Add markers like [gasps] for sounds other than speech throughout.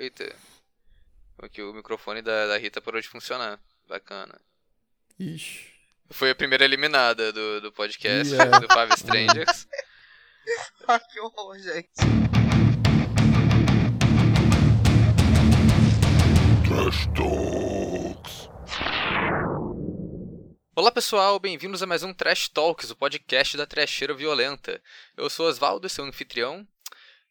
Eita. Aqui o microfone da, da Rita parou de funcionar. Bacana. Ixi. Foi a primeira eliminada do, do podcast, yeah. do Five Strangers. Ai, [laughs] que horror, gente. Trash Talks. Olá pessoal, bem-vindos a mais um Trash Talks, o podcast da Trasheira Violenta. Eu sou Oswaldo, seu anfitrião,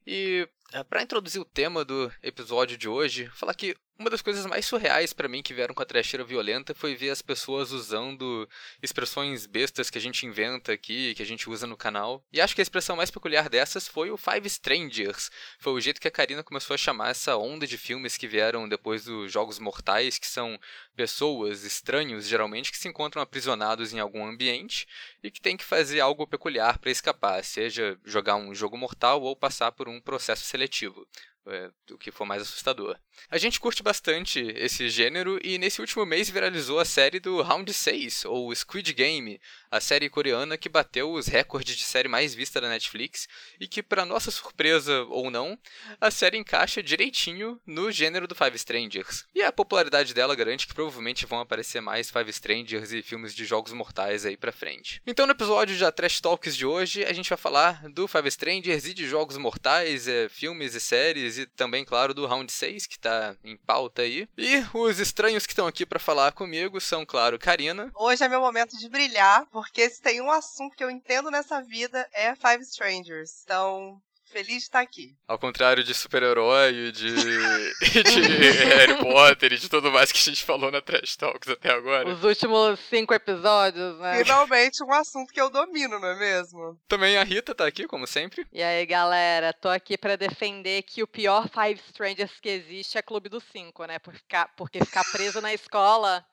e é, para introduzir o tema do episódio de hoje, falar que uma das coisas mais surreais para mim que vieram com a trecheira violenta foi ver as pessoas usando expressões bestas que a gente inventa aqui, que a gente usa no canal. E acho que a expressão mais peculiar dessas foi o Five Strangers. Foi o jeito que a Karina começou a chamar essa onda de filmes que vieram depois dos Jogos Mortais, que são pessoas, estranhos geralmente, que se encontram aprisionados em algum ambiente e que tem que fazer algo peculiar para escapar, seja jogar um jogo mortal ou passar por um processo seletivo é, o que for mais assustador. A gente curte bastante esse gênero e nesse último mês viralizou a série do Round 6, ou Squid Game, a série coreana que bateu os recordes de série mais vista da Netflix e que, para nossa surpresa ou não, a série encaixa direitinho no gênero do Five Strangers. E a popularidade dela garante que provavelmente vão aparecer mais Five Strangers e filmes de jogos mortais aí pra frente. Então, no episódio da Trash Talks de hoje, a gente vai falar do Five Strangers e de jogos mortais, é, filmes e séries e também, claro, do Round 6, que tá em pauta aí. E os estranhos que estão aqui para falar comigo são, claro, Karina. Hoje é meu momento de brilhar, porque se tem um assunto que eu entendo nessa vida é Five Strangers. Então, Feliz de estar aqui. Ao contrário de super-herói e de, [laughs] de Harry Potter e de tudo mais que a gente falou na Trash Talks até agora. Os últimos cinco episódios, né? Finalmente um assunto que eu domino, não é mesmo? Também a Rita tá aqui, como sempre. E aí, galera, tô aqui para defender que o pior Five Strangers que existe é Clube dos Cinco, né? Porque ficar, porque ficar preso na escola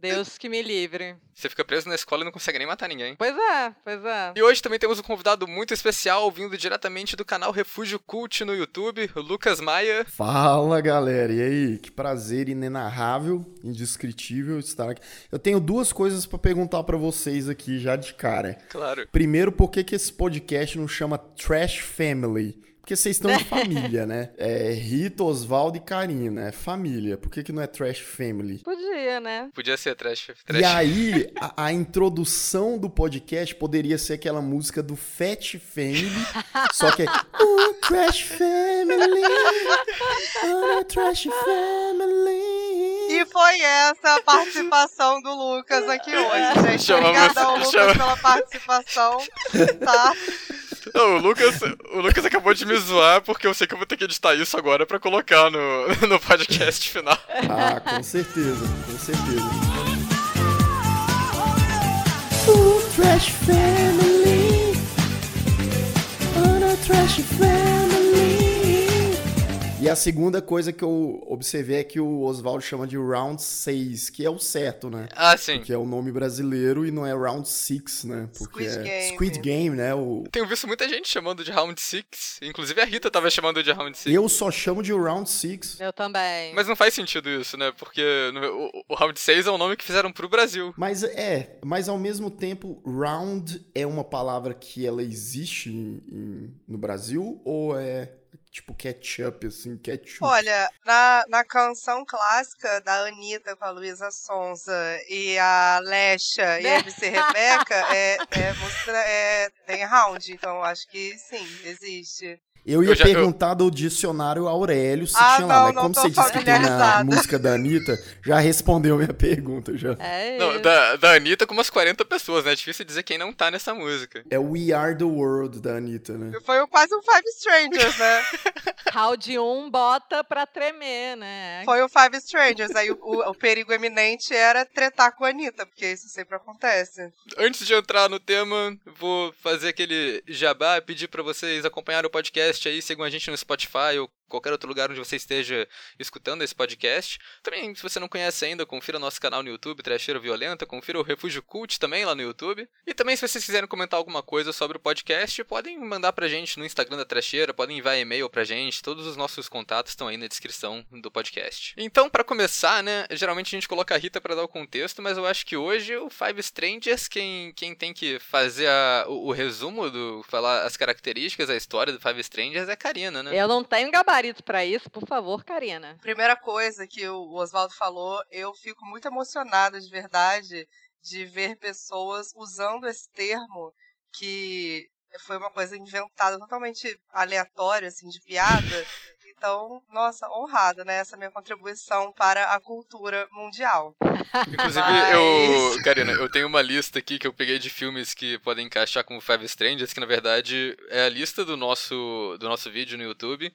Deus que me livre. Você fica preso na escola e não consegue nem matar ninguém. Pois é, pois é. E hoje também temos um convidado muito especial, vindo diretamente do canal Refúgio Cult no YouTube, o Lucas Maia. Fala, galera. E aí? Que prazer inenarrável, indescritível estar aqui. Eu tenho duas coisas para perguntar para vocês aqui já de cara. Claro. Primeiro, por que, que esse podcast não chama Trash Family? Porque vocês estão em família, né? É Rita, Oswaldo e Karina. É família. Por que, que não é Trash Family? Podia, né? Podia ser Trash, trash. E aí, a, a, introdução do podcast poderia ser aquela música do Fat Family. só que é. Oh, Trash Family. Oh, Trash Family. E foi essa a participação do Lucas aqui hoje, gente. Chamamos, Obrigada ao Lucas chama... pela participação. Tá? Não, o, Lucas, o Lucas acabou de me zoar porque eu sei que eu vou ter que editar isso agora pra colocar no, [laughs] no podcast final. Ah, com certeza, com certeza. Ooh, trash family. On a trash family. E a segunda coisa que eu observei é que o Oswaldo chama de Round 6, que é o certo, né? Ah, sim. Que é o nome brasileiro e não é Round 6, né? Porque Squid é Game. Squid Game, né? O... Tenho visto muita gente chamando de Round 6. Inclusive a Rita tava chamando de Round 6. Eu só chamo de Round 6. Eu também. Mas não faz sentido isso, né? Porque o, o Round 6 é o nome que fizeram pro Brasil. Mas é, mas ao mesmo tempo, Round é uma palavra que ela existe em, em, no Brasil ou é tipo ketchup, assim, ketchup. Olha, na, na canção clássica da Anitta com a Luísa Sonza e a Lesha e a MC [laughs] Rebeca, é, é, música, é, tem round, então acho que sim, existe. Eu ia eu já, perguntar eu... do dicionário Aurélio se ah, tinha lá, mas como você disse que tem na música da Anitta, já respondeu minha pergunta já. É não, da, da Anitta com umas 40 pessoas, né? É difícil dizer quem não tá nessa música. É We Are the World da Anitta, né? Foi quase um Five Strangers, né? [laughs] Round 1 bota pra tremer, né? Foi o Five Strangers. Aí o, o, o perigo eminente era tretar com a Anitta, porque isso sempre acontece. Antes de entrar no tema, vou fazer aquele jabá, pedir para vocês acompanharem o podcast podcast aí, sigam a gente no Spotify ou qualquer outro lugar onde você esteja escutando esse podcast. Também, se você não conhece ainda, confira nosso canal no YouTube, Trecheira Violenta, confira o Refúgio Cult também lá no YouTube. E também, se vocês quiserem comentar alguma coisa sobre o podcast, podem mandar pra gente no Instagram da Trecheira, podem enviar e-mail pra gente, todos os nossos contatos estão aí na descrição do podcast. Então, para começar, né, geralmente a gente coloca a Rita para dar o contexto, mas eu acho que hoje o Five Strangers, quem, quem tem que fazer a, o, o resumo do, falar as características, a história do Five Strangers é a Karina, né? Eu não tenho gabarito gabarito pra isso, por favor, Karina. Primeira coisa que o Oswaldo falou, eu fico muito emocionada de verdade de ver pessoas usando esse termo que foi uma coisa inventada totalmente aleatória, assim, de piada. Então, nossa, honrada, né? Essa minha contribuição para a cultura mundial. Inclusive, Mas... eu. Karina, eu tenho uma lista aqui que eu peguei de filmes que podem encaixar com Five Strangers, que na verdade é a lista do nosso, do nosso vídeo no YouTube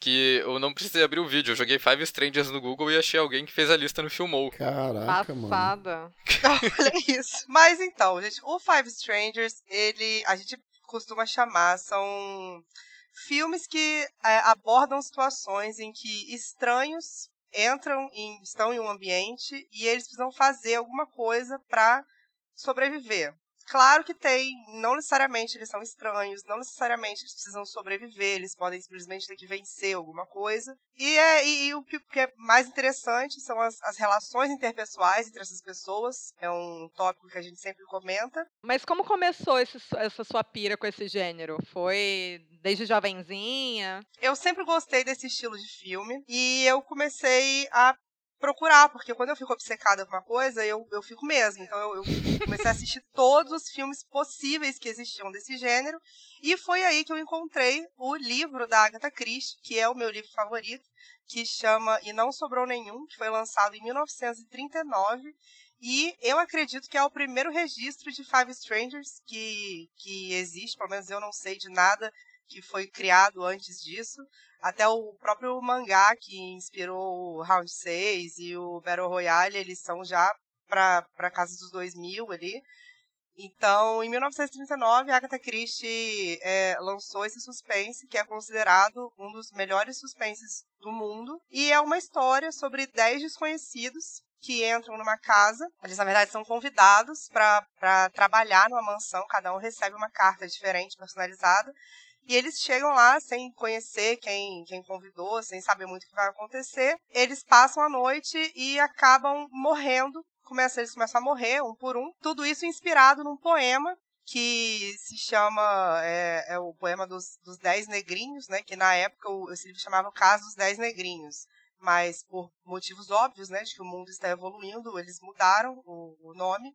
que eu não precisei abrir o vídeo. Eu joguei Five Strangers no Google e achei alguém que fez a lista no Filmou. Caraca, Passada. mano. [laughs] Olha isso. Mas então, gente, o Five Strangers, ele. A gente costuma chamar, são filmes que é, abordam situações em que estranhos entram em, estão em um ambiente e eles precisam fazer alguma coisa para sobreviver. Claro que tem, não necessariamente eles são estranhos, não necessariamente eles precisam sobreviver, eles podem simplesmente ter que vencer alguma coisa. E, é, e, e o que é mais interessante são as, as, relações interpessoais entre essas pessoas, é um tópico que a gente sempre comenta. Mas como começou esse, essa sua pira com esse gênero? Foi desde jovenzinha? Eu sempre gostei desse estilo de filme e eu comecei a procurar, porque quando eu fico obcecada com uma coisa, eu, eu fico mesmo. Então eu, eu comecei a assistir [laughs] todos os filmes possíveis que existiam desse gênero, e foi aí que eu encontrei o livro da Agatha Christie, que é o meu livro favorito, que chama E Não Sobrou Nenhum, que foi lançado em 1939. E eu acredito que é o primeiro registro de Five Strangers que, que existe, pelo menos eu não sei de nada que foi criado antes disso. Até o próprio mangá que inspirou o Round 6 e o Battle Royale, eles são já para casa dos 2000 ali. Então, em 1939, Agatha Christie é, lançou esse suspense, que é considerado um dos melhores suspenses do mundo. E é uma história sobre 10 desconhecidos que entram numa casa. Eles, na verdade, são convidados para trabalhar numa mansão. Cada um recebe uma carta diferente, personalizada. E eles chegam lá sem conhecer quem, quem convidou, sem saber muito o que vai acontecer. Eles passam a noite e acabam morrendo. Começa, eles começam a morrer um por um. Tudo isso inspirado num poema que se chama é, é o poema dos, dos Dez Negrinhos, né? Que na época o, esse livro chamava O Caso dos Dez Negrinhos. Mas por motivos óbvios, né? De que o mundo está evoluindo, eles mudaram o, o nome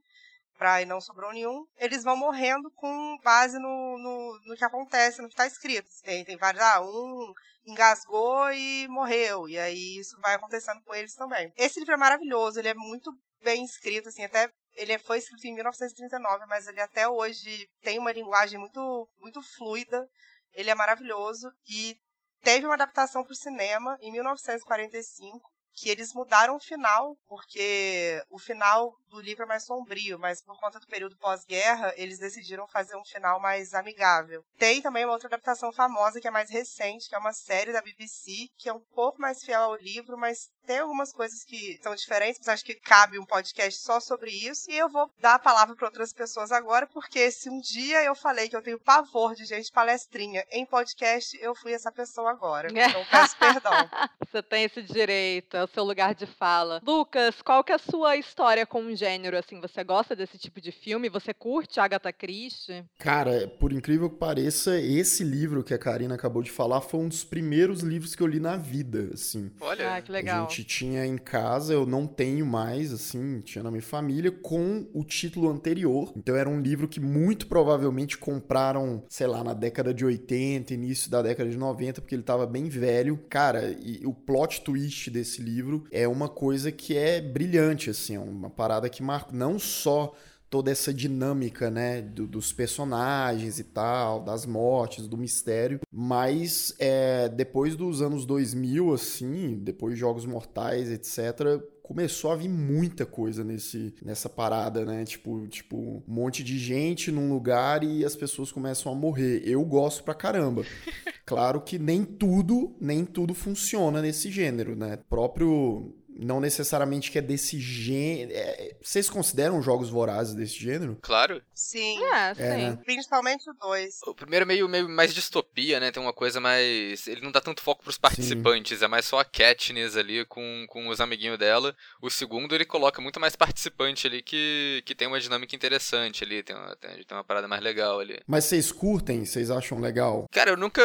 pra e não sobrou nenhum, eles vão morrendo com base no, no, no que acontece, no que está escrito. Tem, tem vários, ah, um engasgou e morreu, e aí isso vai acontecendo com eles também. Esse livro é maravilhoso, ele é muito bem escrito, assim, até ele foi escrito em 1939, mas ele até hoje tem uma linguagem muito, muito fluida, ele é maravilhoso, e teve uma adaptação para o cinema em 1945, que eles mudaram o final, porque o final do livro é mais sombrio, mas por conta do período pós-guerra, eles decidiram fazer um final mais amigável. Tem também uma outra adaptação famosa que é mais recente, que é uma série da BBC, que é um pouco mais fiel ao livro, mas tem algumas coisas que são diferentes, mas acho que cabe um podcast só sobre isso. E eu vou dar a palavra para outras pessoas agora, porque se um dia eu falei que eu tenho pavor de gente palestrinha em podcast, eu fui essa pessoa agora. [laughs] Então peço perdão. Você tem esse direito, o seu lugar de fala. Lucas, qual que é a sua história com o gênero? Assim, você gosta desse tipo de filme? Você curte Agatha Christie? Cara, por incrível que pareça, esse livro que a Karina acabou de falar foi um dos primeiros livros que eu li na vida, assim. Olha, ah, que legal gente tinha em casa, eu não tenho mais, assim, tinha na minha família, com o título anterior. Então era um livro que muito provavelmente compraram, sei lá, na década de 80, início da década de 90, porque ele estava bem velho. Cara, e o plot twist desse livro é uma coisa que é brilhante, assim, é uma parada que marca não só toda essa dinâmica, né, do, dos personagens e tal, das mortes, do mistério. Mas é, depois dos anos 2000, assim, depois de Jogos Mortais, etc., começou a vir muita coisa nesse, nessa parada, né? Tipo, tipo, um monte de gente num lugar e as pessoas começam a morrer. Eu gosto pra caramba. [laughs] Claro que nem tudo, nem tudo funciona nesse gênero, né? próprio não necessariamente que é desse gênero. É, vocês consideram jogos vorazes desse gênero? Claro. Sim. É, é sim. Né? Principalmente o 2. O primeiro é meio, meio mais distopia, né? Tem uma coisa mais. Ele não dá tanto foco pros participantes, sim. é mais só a Katniss ali com, com os amiguinhos dela. O segundo ele coloca muito mais participante ali que, que tem uma dinâmica interessante ali, tem uma, tem, tem uma parada mais legal ali. Mas vocês curtem? Vocês acham legal? Cara, eu nunca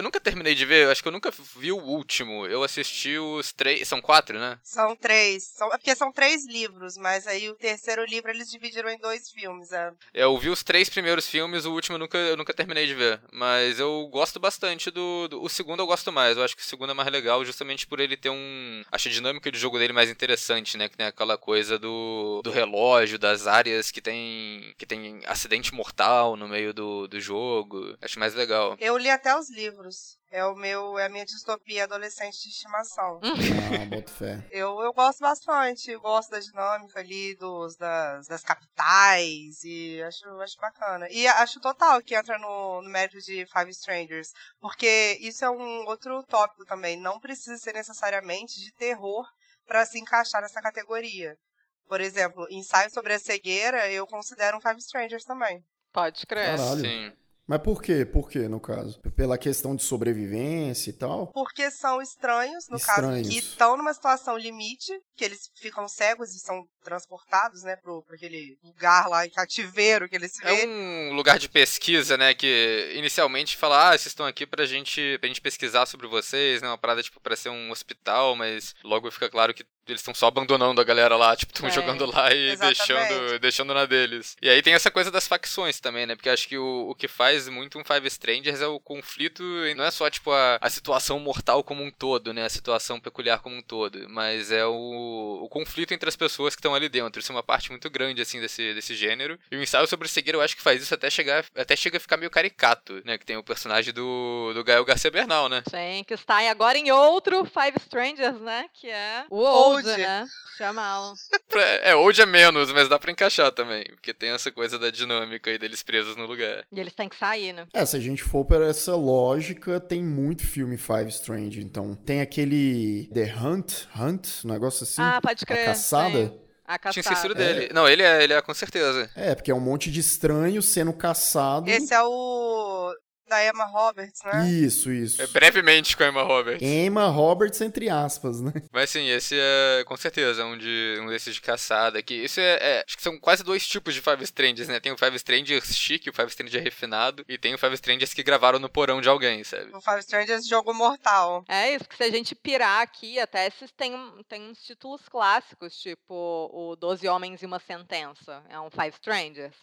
Eu nunca terminei de ver, acho que eu nunca vi o último. Eu assisti os três. São quatro, né? São três. São, é porque são três livros, mas aí o terceiro livro eles dividiram em dois filmes. É. Eu vi os três primeiros filmes, o último eu nunca, eu nunca terminei de ver. Mas eu gosto bastante do, do, O segundo eu gosto mais. Eu acho que o segundo é mais legal, justamente por ele ter um. Acho a dinâmica de jogo dele mais interessante, né? Que tem aquela coisa do, do relógio, das áreas que tem. que tem acidente mortal no meio do, do jogo. Acho mais legal. Eu li até os livros. É o meu, é a minha distopia adolescente de estimação. [laughs] Ah, boto fé. Eu, eu gosto bastante, eu gosto da dinâmica ali dos, das, das capitais e acho, acho bacana. E acho total que entra no, no mérito de Five Strangers, porque isso é um outro tópico também. Não precisa ser necessariamente de terror para se encaixar nessa categoria. Por exemplo, ensaio sobre a cegueira eu considero um Five Strangers também. Pode crer. Caralho. Sim. Mas por quê? Por quê, no caso? Pela questão de sobrevivência e tal? Porque são estranhos, no Estranhos. caso, que estão numa situação limite, que eles ficam cegos e são transportados, né, pro, pra aquele lugar lá em cativeiro que eles se É vê. um lugar de pesquisa, né? Que inicialmente fala, ah, vocês estão aqui pra gente, pra gente pesquisar sobre vocês, né? Uma parada, tipo, pra ser um hospital, mas logo fica claro que eles estão só abandonando a galera lá, tipo, estão É, jogando lá e exatamente. deixando, deixando na deles. E aí tem essa coisa das facções também, né? Porque acho que o, o que faz muito um Five Strangers é o conflito, e não é só, tipo, a, a situação mortal como um todo, né? A situação peculiar como um todo, mas é o, o conflito entre as pessoas que estão ali dentro. Isso é uma parte muito grande, assim, desse, desse gênero. E o ensaio sobre cegueira eu acho que faz isso até chegar, até chega a ficar meio caricato, né? Que tem o personagem do, do Gael Garcia Bernal, né? Sim, que está aí agora em outro Five Strangers, né? Que é o Old, Old. né? Chamá-lo. Pra- [laughs] É, hoje é menos, mas dá pra encaixar também. Porque tem essa coisa da dinâmica aí deles presos no lugar. E eles têm que sair, né? É, se a gente for por essa lógica, tem muito filme Five Strange. Então, tem aquele The Hunt, Hunt, um negócio assim. ah, pode a crer. caçada. sim. A caçada. Tinha esquecido dele. Não, ele é, ele é com certeza. É, porque é um monte de estranhos sendo caçado. Esse é o da Emma Roberts, né? Isso, isso. É brevemente com a Emma Roberts. Emma Roberts, entre aspas, né? Mas sim, esse é com certeza um, de, um desses de caçada. Que isso é, é- Acho que são quase dois tipos de Five Strangers, né? Tem o Five Strangers chique, o Five Stranger refinado, e tem o Five Strangers que gravaram no porão de alguém, sabe? O Five Strangers Jogo Mortal. É isso, que se a gente pirar aqui, até esses tem, um- tem uns títulos clássicos, tipo o Doze Homens e uma Sentença. É um Five Strangers.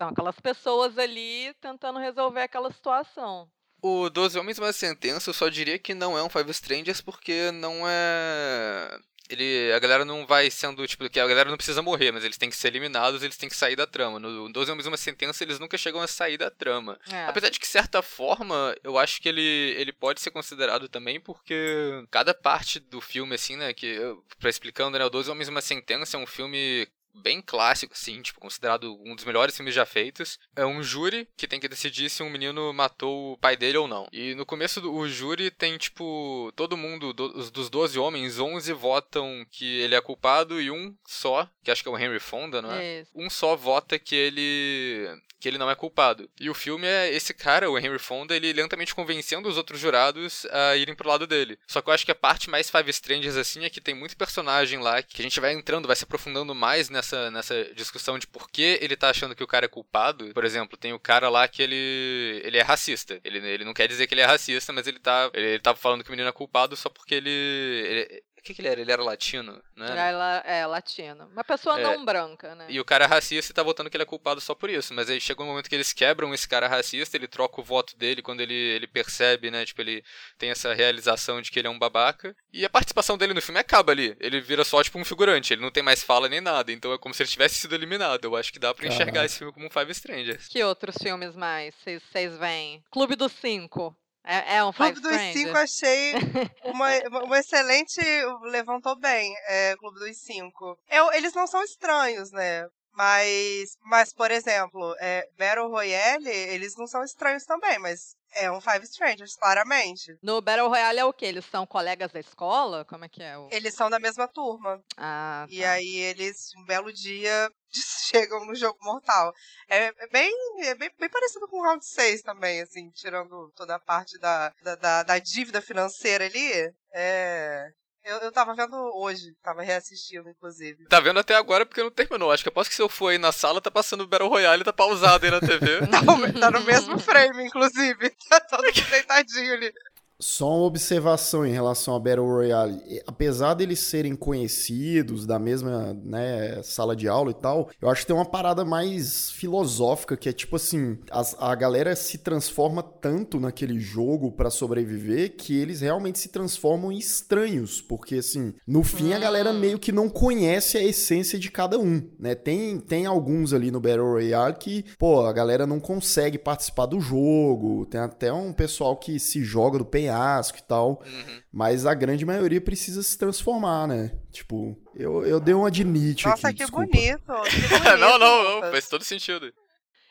São aquelas pessoas ali tentando resolver aquela situação. O 12 Homens uma Sentença, eu só diria que não é um Five Strangers porque não é. Ele, a galera não vai sendo, tipo, que a galera não precisa morrer, mas eles têm que ser eliminados, eles têm que sair da trama. No 12 Homens e uma Sentença, eles nunca chegam a sair da trama. É. Apesar de que, de certa forma, eu acho que ele, ele pode ser considerado também porque cada parte do filme, assim, né, que, pra explicando, né, o 12 Homens e uma Sentença é um filme bem clássico, assim, tipo, considerado um dos melhores filmes já feitos. É um júri que tem que decidir se um menino matou o pai dele ou não. E no começo do júri tem, tipo, todo mundo, do- os dos 12 homens, 11 votam que ele é culpado e um só, que acho que é o Henry Fonda, não é? Isso. um só vota que ele que ele não é culpado. E o filme é esse cara, o Henry Fonda, ele lentamente convencendo os outros jurados a irem pro lado dele. Só que eu acho que a parte mais Five Strangers assim é que tem muito personagem lá que a gente vai entrando, vai se aprofundando mais nessa, nessa discussão de por que ele tá achando que o cara é culpado. Por exemplo, tem o cara lá que ele ele é racista. Ele, ele não quer dizer que ele é racista, mas ele tá ele, ele tava falando que o menino é culpado só porque ele, ele o que, que ele era? Ele era latino, né? Ela é latino. Uma pessoa É. não branca, né? E o cara é racista e tá votando que ele é culpado só por isso. Mas aí chega um momento que eles quebram esse cara racista, ele troca o voto dele quando ele, ele percebe, né? Tipo, ele tem essa realização de que ele é um babaca. E a participação dele no filme acaba ali. Ele vira só, tipo, um figurante. Ele não tem mais fala nem nada. Então é como se ele tivesse sido eliminado. Eu acho que dá pra enxergar esse filme como um Five Strangers. Que outros filmes mais vocês veem? Clube dos Cinco. É, é um Clube dos Cinco Strangers? achei [laughs] uma, uma excelente. Levantou bem, é, Clube dos Cinco. Eu, eles não são estranhos, né? Mas, mas por exemplo, é, Battle Royale, eles não são estranhos também, mas é um Five Strangers, claramente. No Battle Royale é o quê? Eles são colegas da escola? Como é que é? O... Eles são da mesma turma. Ah, E tá. aí eles, um belo dia, [laughs] chegam no jogo mortal. É, é bem, é bem, bem parecido com o Round 6 também, assim, tirando toda a parte da, da, da, da dívida financeira ali. É, Eu, eu tava vendo hoje, tava reassistindo, inclusive. Tá vendo até agora porque não terminou. Acho que após que se eu for aí na sala, tá passando o Battle Royale e tá pausado aí na TV. [laughs] Não, tá no mesmo frame, inclusive. [laughs] Tá todo [laughs] deitadinho ali. Só uma observação em relação a Battle Royale. Apesar deles serem conhecidos da mesma né, sala de aula e tal, eu acho que tem uma parada mais filosófica que é tipo assim: as- a, galera se transforma tanto naquele jogo pra sobreviver que eles realmente se transformam em estranhos. Porque assim, no fim a galera meio que não conhece a essência de cada um, né? Tem, tem alguns ali no Battle Royale que, pô, a galera não consegue participar do jogo. Tem até um pessoal que se joga do penhasco e tal. Uhum. Mas a grande maioria precisa se transformar, né? Tipo, eu, eu dei uma de Nietzsche Nossa, aqui, que desculpa. bonito. Que [laughs] bonito não, não, não. Faz todo sentido.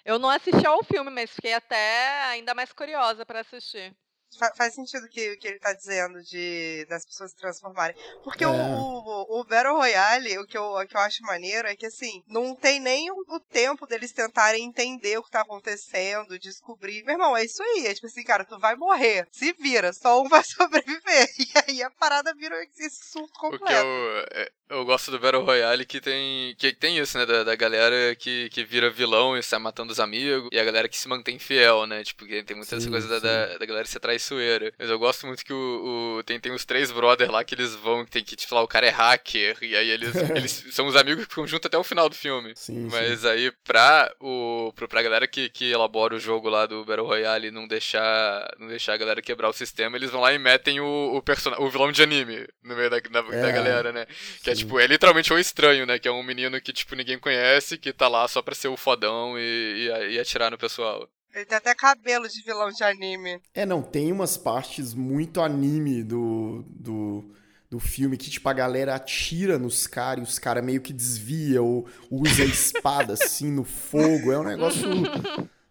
Eu não assisti ao filme, mas fiquei até ainda mais curiosa pra assistir. Fa- faz sentido o que, que ele tá dizendo de das pessoas se transformarem. Porque o, É. o, o Battle Royale, o que, eu, o que eu acho maneiro é que, assim, não tem nem o, o tempo deles tentarem entender o que tá acontecendo, descobrir. Meu irmão, é isso aí. É tipo assim, cara, tu vai morrer. Se vira, só um [laughs] vai sobreviver. E aí a parada vira esse surto O que completo. eu, é, eu gosto do Battle Royale que tem, que tem isso, né? Da, da galera que, que vira vilão e sai matando os amigos. E a galera que se mantém fiel, né? Tipo, que tem muitas Sim, coisas da, da, da galera ser traiçoeira. Mas eu gosto muito que o, o- tem, tem os três brothers lá que eles vão, que tem que, tipo, lá, o cara é hacker. E aí eles, [laughs] eles são os amigos que ficam juntos até o final do filme. Sim, sim. Mas aí, pra, o, pra galera que, que elabora o jogo lá do Battle Royale e não deixar, não deixar a galera quebrar o sistema, eles vão lá e metem o, o, persona- o vilão de anime no meio da, da, da É, galera, né? Que é sim. tipo, é literalmente um estranho, né? Que é um menino que, tipo, ninguém conhece, que tá lá só pra ser o fodão e, e, e atirar no pessoal. Ele tem até cabelo de vilão de anime. É, não, tem umas partes muito anime do, do, do filme que, tipo, a galera atira nos caras e os caras meio que desvia ou usa a espada [laughs] assim no fogo. É um negócio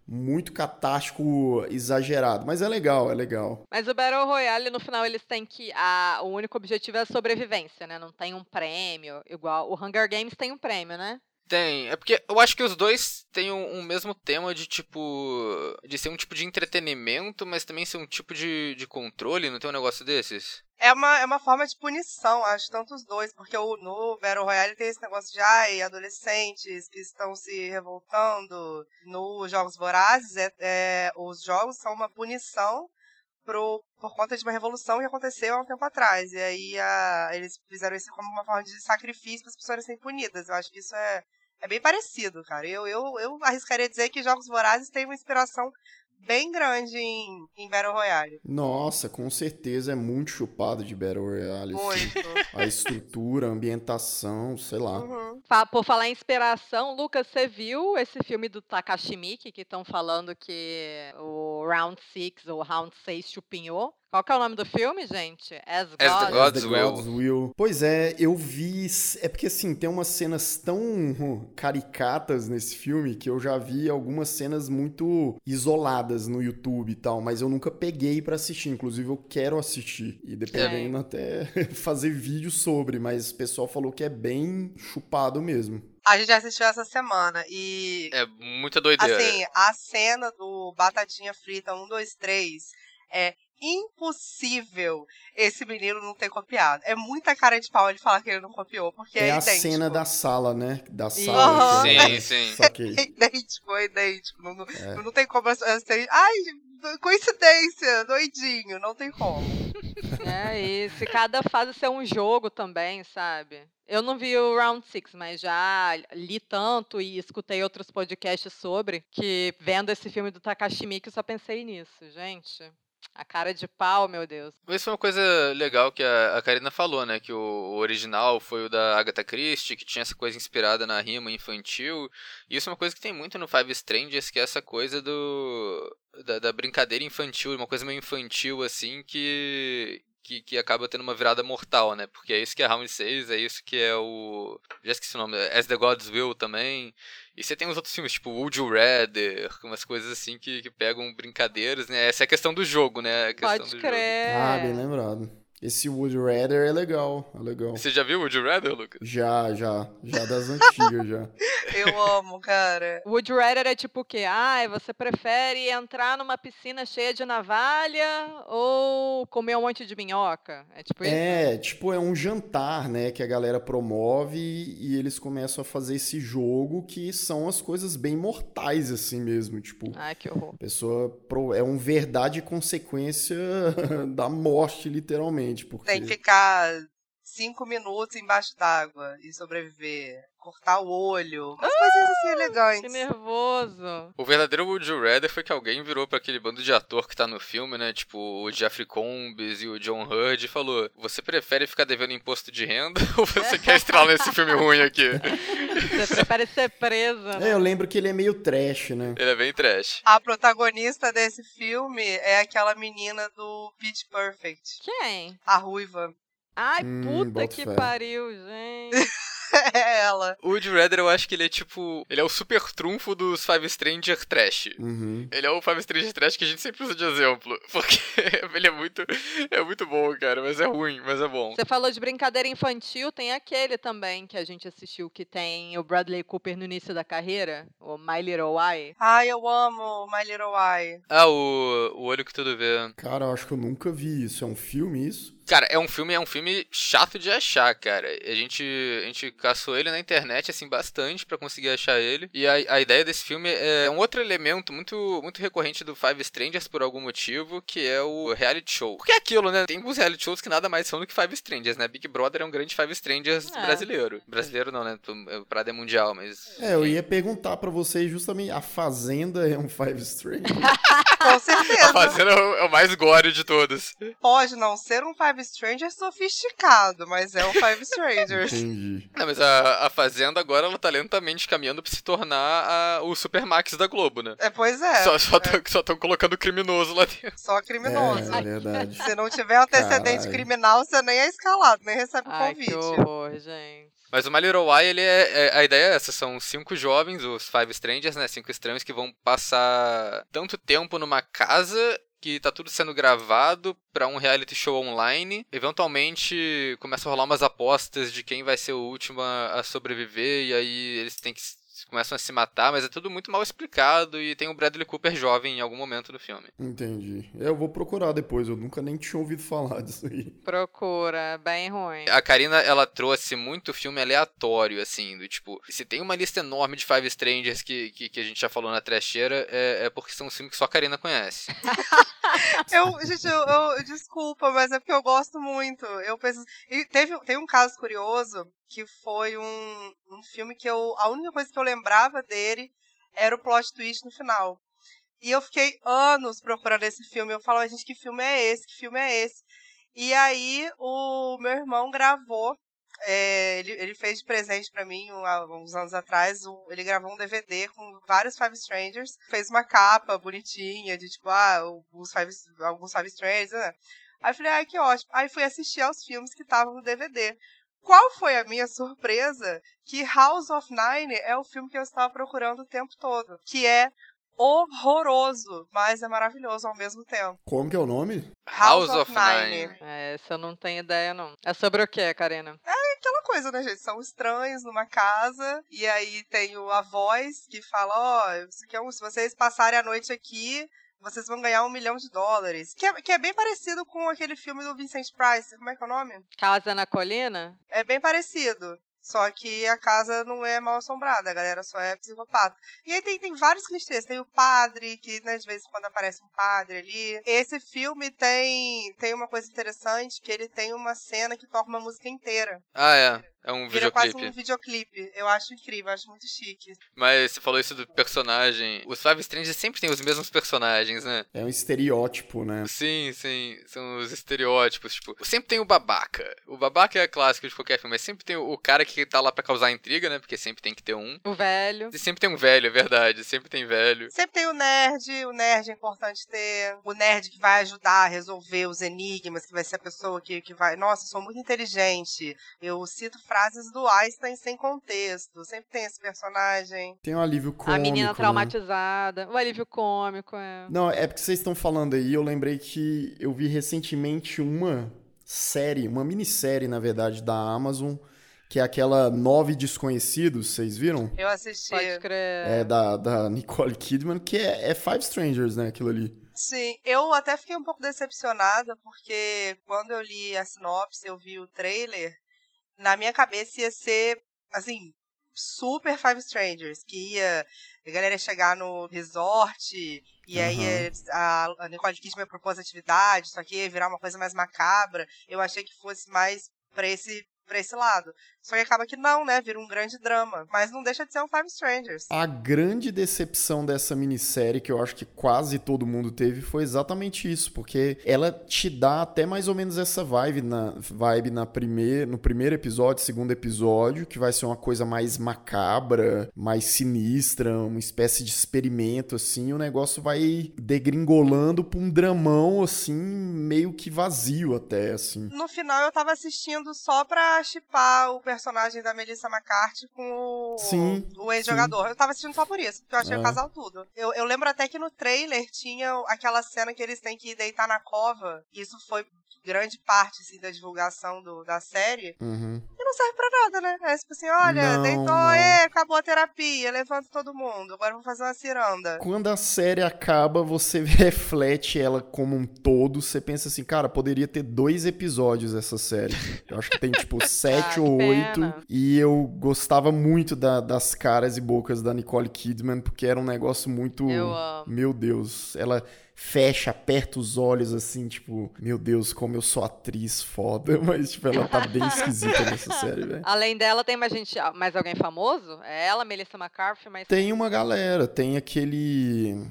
muito catástrofe exagerado. Mas é legal, é legal. Mas o Battle Royale, no final, eles têm que. A, o único objetivo é a sobrevivência, né? Não tem um prêmio. Igual o Hunger Games tem um prêmio, né? Tem, é porque eu acho que os dois têm um, um mesmo tema de tipo. de ser um tipo de entretenimento, mas também ser um tipo de, de controle, não tem um negócio desses? É uma, é uma forma de punição, acho, tanto os dois, porque o, no Battle Royale tem esse negócio de ai, adolescentes que estão se revoltando. Nos Jogos Vorazes, é, é, os jogos são uma punição pro, por conta de uma revolução que aconteceu há um tempo atrás. E aí a- eles fizeram isso como uma forma de sacrifício para as pessoas serem punidas. Eu acho que isso é, é bem parecido, cara. Eu, eu, eu arriscaria dizer que Jogos Vorazes tem uma inspiração bem grande em, em Battle Royale. Nossa, com certeza é muito chupado de Battle Royale. assim. Muito. A estrutura, a ambientação, sei lá. Uhum. Por falar em inspiração, Lucas, você viu esse filme do Takashi Miike que estão falando que o Round 6 ou Round 6 chupinhou? Qual que é o nome do filme, gente? As, As the God. Gods The Will. Gods Will. Pois é, eu vi. É porque assim, tem umas cenas tão [laughs] caricatas nesse filme que eu já vi algumas cenas muito isoladas no YouTube e tal, mas eu nunca peguei pra assistir. Inclusive, eu quero assistir. E dependendo até [laughs] fazer vídeo sobre, mas o pessoal falou que é bem chupado mesmo. A gente assistiu essa semana e. É muita doideira. Assim, a cena do Batatinha Frita 1, 2, 3 é impossível esse menino não ter copiado. É muita cara de pau ele falar que ele não copiou, porque é, É a idêntico. cena da sala, né? Da sala. Sim, né? sim. Saquei. É idêntico, é idêntico. Não, É. não tem como. Assim, ai, coincidência, doidinho, não tem como. [laughs] É, e se cada fase ser um jogo também, sabe? Eu não vi o Round 6, mas já li tanto e escutei outros podcasts sobre que vendo esse filme do Takashi Miike eu só pensei nisso, gente. A cara de pau, meu Deus. Isso foi uma coisa legal que a, a Karina falou, né? Que o, o original foi o da Agatha Christie, que tinha essa coisa inspirada na rima infantil. E isso é uma coisa que tem muito no Five Strangers, que é essa coisa do da, da brincadeira infantil, uma coisa meio infantil assim, que, que que acaba tendo uma virada mortal, né? Porque é isso que é Round 6, é isso que é o... Já esqueci o nome, As the Gods Will também. E você tem os outros filmes, tipo Would You Rather, umas coisas assim que, que pegam brincadeiras, né? Essa é a questão do jogo, né? A questão Pode do crer. Ah, bem lembrado. Esse Would Rather é legal, é legal. Você já viu o Would Rather, Lucas? Já, já. Já das [laughs] antigas, já. Eu amo, cara. Would rather é tipo o quê? Ah, você prefere entrar numa piscina cheia de navalha ou comer um monte de minhoca? É tipo isso? É, tipo, é um jantar, né, que a galera promove e eles começam a fazer esse jogo que são as coisas bem mortais, assim mesmo. Tipo, Ai, que horror. a pessoa pro- é um verdade e consequência [laughs] da morte, literalmente. Porque... Tem que ficar cinco minutos embaixo d'água e sobreviver. Cortar o olho. Umas coisinhas assim Que elegantes. nervoso. O verdadeiro Would You Rather foi que alguém virou pra aquele bando de ator que tá no filme, né? Tipo o Jeffrey Combs e o John Hurd e falou: Você prefere ficar devendo imposto de renda [laughs] ou você quer estrelar nesse filme ruim aqui? Você prefere ser presa, É, né? eu lembro que ele é meio trash, né? Ele é bem trash. A protagonista desse filme é aquela menina do Pitch Perfect. Quem? A ruiva. Ai, Hum, puta que fé. pariu, gente. [laughs] é ela. O You Rather eu acho que ele é tipo. Ele é o super trunfo dos Five Stranger Trash. Uhum. Ele é o Five Stranger Trash que a gente sempre usa de exemplo. [laughs] Porque ele é muito. É muito bom, cara. Mas é ruim, mas é bom. Você falou de brincadeira infantil, tem aquele também que a gente assistiu que tem o Bradley Cooper no início da carreira, o My Little Eye. Ai, eu amo My Little Eye. Ah, o, o Olho que Tudo Vê. Cara, eu acho que eu nunca vi isso. É um filme, isso? Cara, é um filme, é um filme chato de achar, cara. A gente, a gente caçou ele na internet, assim, bastante pra conseguir achar ele. E a, a ideia desse filme é um outro elemento muito, muito recorrente do Five Strangers por algum motivo, que é o reality show. Porque é aquilo, né? Tem uns reality shows que nada mais são do que Five Strangers, né? Big Brother é um grande Five Strangers É. brasileiro. Brasileiro não, né? O Prado é mundial, mas... É, eu ia perguntar pra vocês justamente, a Fazenda é um Five String? [laughs] Com A certeza. Fazenda é o- é o mais gore de todos. Pode não ser um Five Strangers sofisticado, mas é um Five Strangers. Entendi. Não, mas a, a Fazenda agora, ela tá lentamente caminhando pra se tornar a- o Supermax da Globo, né? É, pois é. Só, só, tão, só tão colocando criminoso lá dentro. Só criminoso. É, é verdade. Se não tiver antecedente Caralho. criminal, você nem é escalado, nem recebe o Ai, que convite. horror, gente. Mas o My Little Eye, ele é, é- A ideia é essa: são cinco jovens, os Five Strangers, né? Cinco estranhos que vão passar tanto tempo numa casa que tá tudo sendo gravado pra um reality show online. Eventualmente começa a rolar umas apostas de quem vai ser o último a sobreviver, e aí eles têm que. Começam a se matar, mas é tudo muito mal explicado e tem o Bradley Cooper jovem em algum momento do filme. Entendi. Eu vou procurar depois, eu nunca nem tinha ouvido falar [laughs] disso aí. Procura, é bem ruim. A Karina, ela trouxe muito filme aleatório, assim, do tipo, se tem uma lista enorme de Five Strangers que, que, que a gente já falou na trecheira, é, é porque são filmes que só a Karina conhece. [laughs] Eu, gente, eu, eu- desculpa, mas é porque eu gosto muito. Eu penso. E teve, tem um caso curioso que foi um, um filme que eu. A única coisa que eu lembrava dele era o plot twist no final. E eu fiquei anos procurando esse filme. Eu falava, gente, que filme é esse? Que filme é esse? E aí o meu irmão gravou. é, ele, ele fez de presente pra mim um- uns anos atrás. um- ele gravou um DVD com vários Five Strangers. Fez uma capa bonitinha de tipo, ah, os five, alguns Five Strangers. Né? Aí eu falei, ai, que ótimo. Aí fui assistir aos filmes que estavam no DVD. Qual foi a minha surpresa? Que House of Nine é o filme que eu estava procurando o tempo todo. Que é horroroso, mas é maravilhoso ao mesmo tempo. Como que é o nome? House of Nine. É, esse eu não tenho ideia, não. É sobre o que, Karina? aquela coisa, né, gente? São estranhos numa casa, e aí tem o, a voz que fala, ó, é um- se vocês passarem a noite aqui, vocês vão ganhar um milhão de dólares. Que é, que é bem parecido com aquele filme do Vincent Price, como é que é o nome? Casa na Colina? É bem parecido. Só que a casa não é mal assombrada, a galera só é psicopata. E aí tem, tem vários clichês. Tem o padre, que né, de vez em quando aparece um padre ali. Esse filme tem, tem uma coisa interessante, que ele tem uma cena que toca uma música inteira. Ah, é. É um Vira quase videoclipe. um videoclipe. Eu acho incrível, acho muito chique. Mas você falou isso do personagem. Os Five Strangers sempre tem os mesmos personagens, né? É um estereótipo, né? Sim, sim. São os estereótipos, tipo. Sempre tem o babaca. O babaca é clássico de qualquer filme, mas sempre tem o cara que tá lá pra causar intriga, né? Porque sempre tem que ter um. O velho. E sempre tem um velho, é verdade. Sempre tem velho. Sempre tem o nerd, o nerd é importante ter. O nerd que vai ajudar a resolver os enigmas, que vai ser a pessoa que, que vai. Nossa, eu sou muito inteligente. Eu cito frases do Einstein sem contexto. Sempre tem esse personagem. Tem um alívio cômico, a menina né? traumatizada. O alívio cômico, é. Não, é porque vocês estão falando aí, eu lembrei que eu vi recentemente uma série, uma minissérie, na verdade, da Amazon, que é aquela Nove Desconhecidos, vocês viram? Eu assisti. Pode crer. É da, da Nicole Kidman, que é, é Five Strangers, né, aquilo ali. Sim, eu até fiquei um pouco decepcionada, porque quando eu li a sinopse, eu vi o trailer, na minha cabeça ia ser, assim, super Five Strangers, que ia a galera ia chegar no resort, e aí Aham. a, a Nicole Kidman propôs atividade, só que ia virar uma coisa mais macabra. Eu achei que fosse mais pra esse, pra esse lado. Só que acaba que não, né? Vira um grande drama. Mas não deixa de ser um Five Strangers. A grande decepção dessa minissérie, que eu acho que quase todo mundo teve, foi exatamente isso, porque ela te dá até mais ou menos essa vibe na, vibe na primeir, no primeiro episódio, segundo episódio, que vai ser uma coisa mais macabra, mais sinistra, uma espécie de experimento, assim, e o negócio vai degringolando pra um dramão, assim, meio que vazio até, assim. No final eu tava assistindo só pra chipar o personagem da Melissa McCarthy com o, Sim, o ex-jogador. Eu tava assistindo só por isso, porque eu achei É. o casal tudo. Eu, eu lembro até que no trailer tinha aquela cena que eles têm que deitar na cova. e Isso foi grande parte assim, da divulgação do, da série. Uhum. E não serve pra nada, né? É tipo assim, olha, Não, deitou, não. é, acabou a terapia, levanta todo mundo. Agora eu vou fazer uma ciranda. Quando a série acaba, você [laughs] reflete ela como um todo, você pensa assim, cara, poderia ter dois episódios essa série. Eu acho que tem tipo [laughs] sete que ou oito. pena. E eu gostava muito da- das caras e bocas da Nicole Kidman, porque era um negócio muito. Meu Deus, ela fecha, aperta os olhos assim, tipo, meu Deus, como eu sou atriz foda, [laughs] mas tipo, ela tá bem esquisita nessa série, velho. Além dela, tem mais gente, ah, mais alguém famoso? É ela, Melissa McCarthy, mas Tem uma galera, tem aquele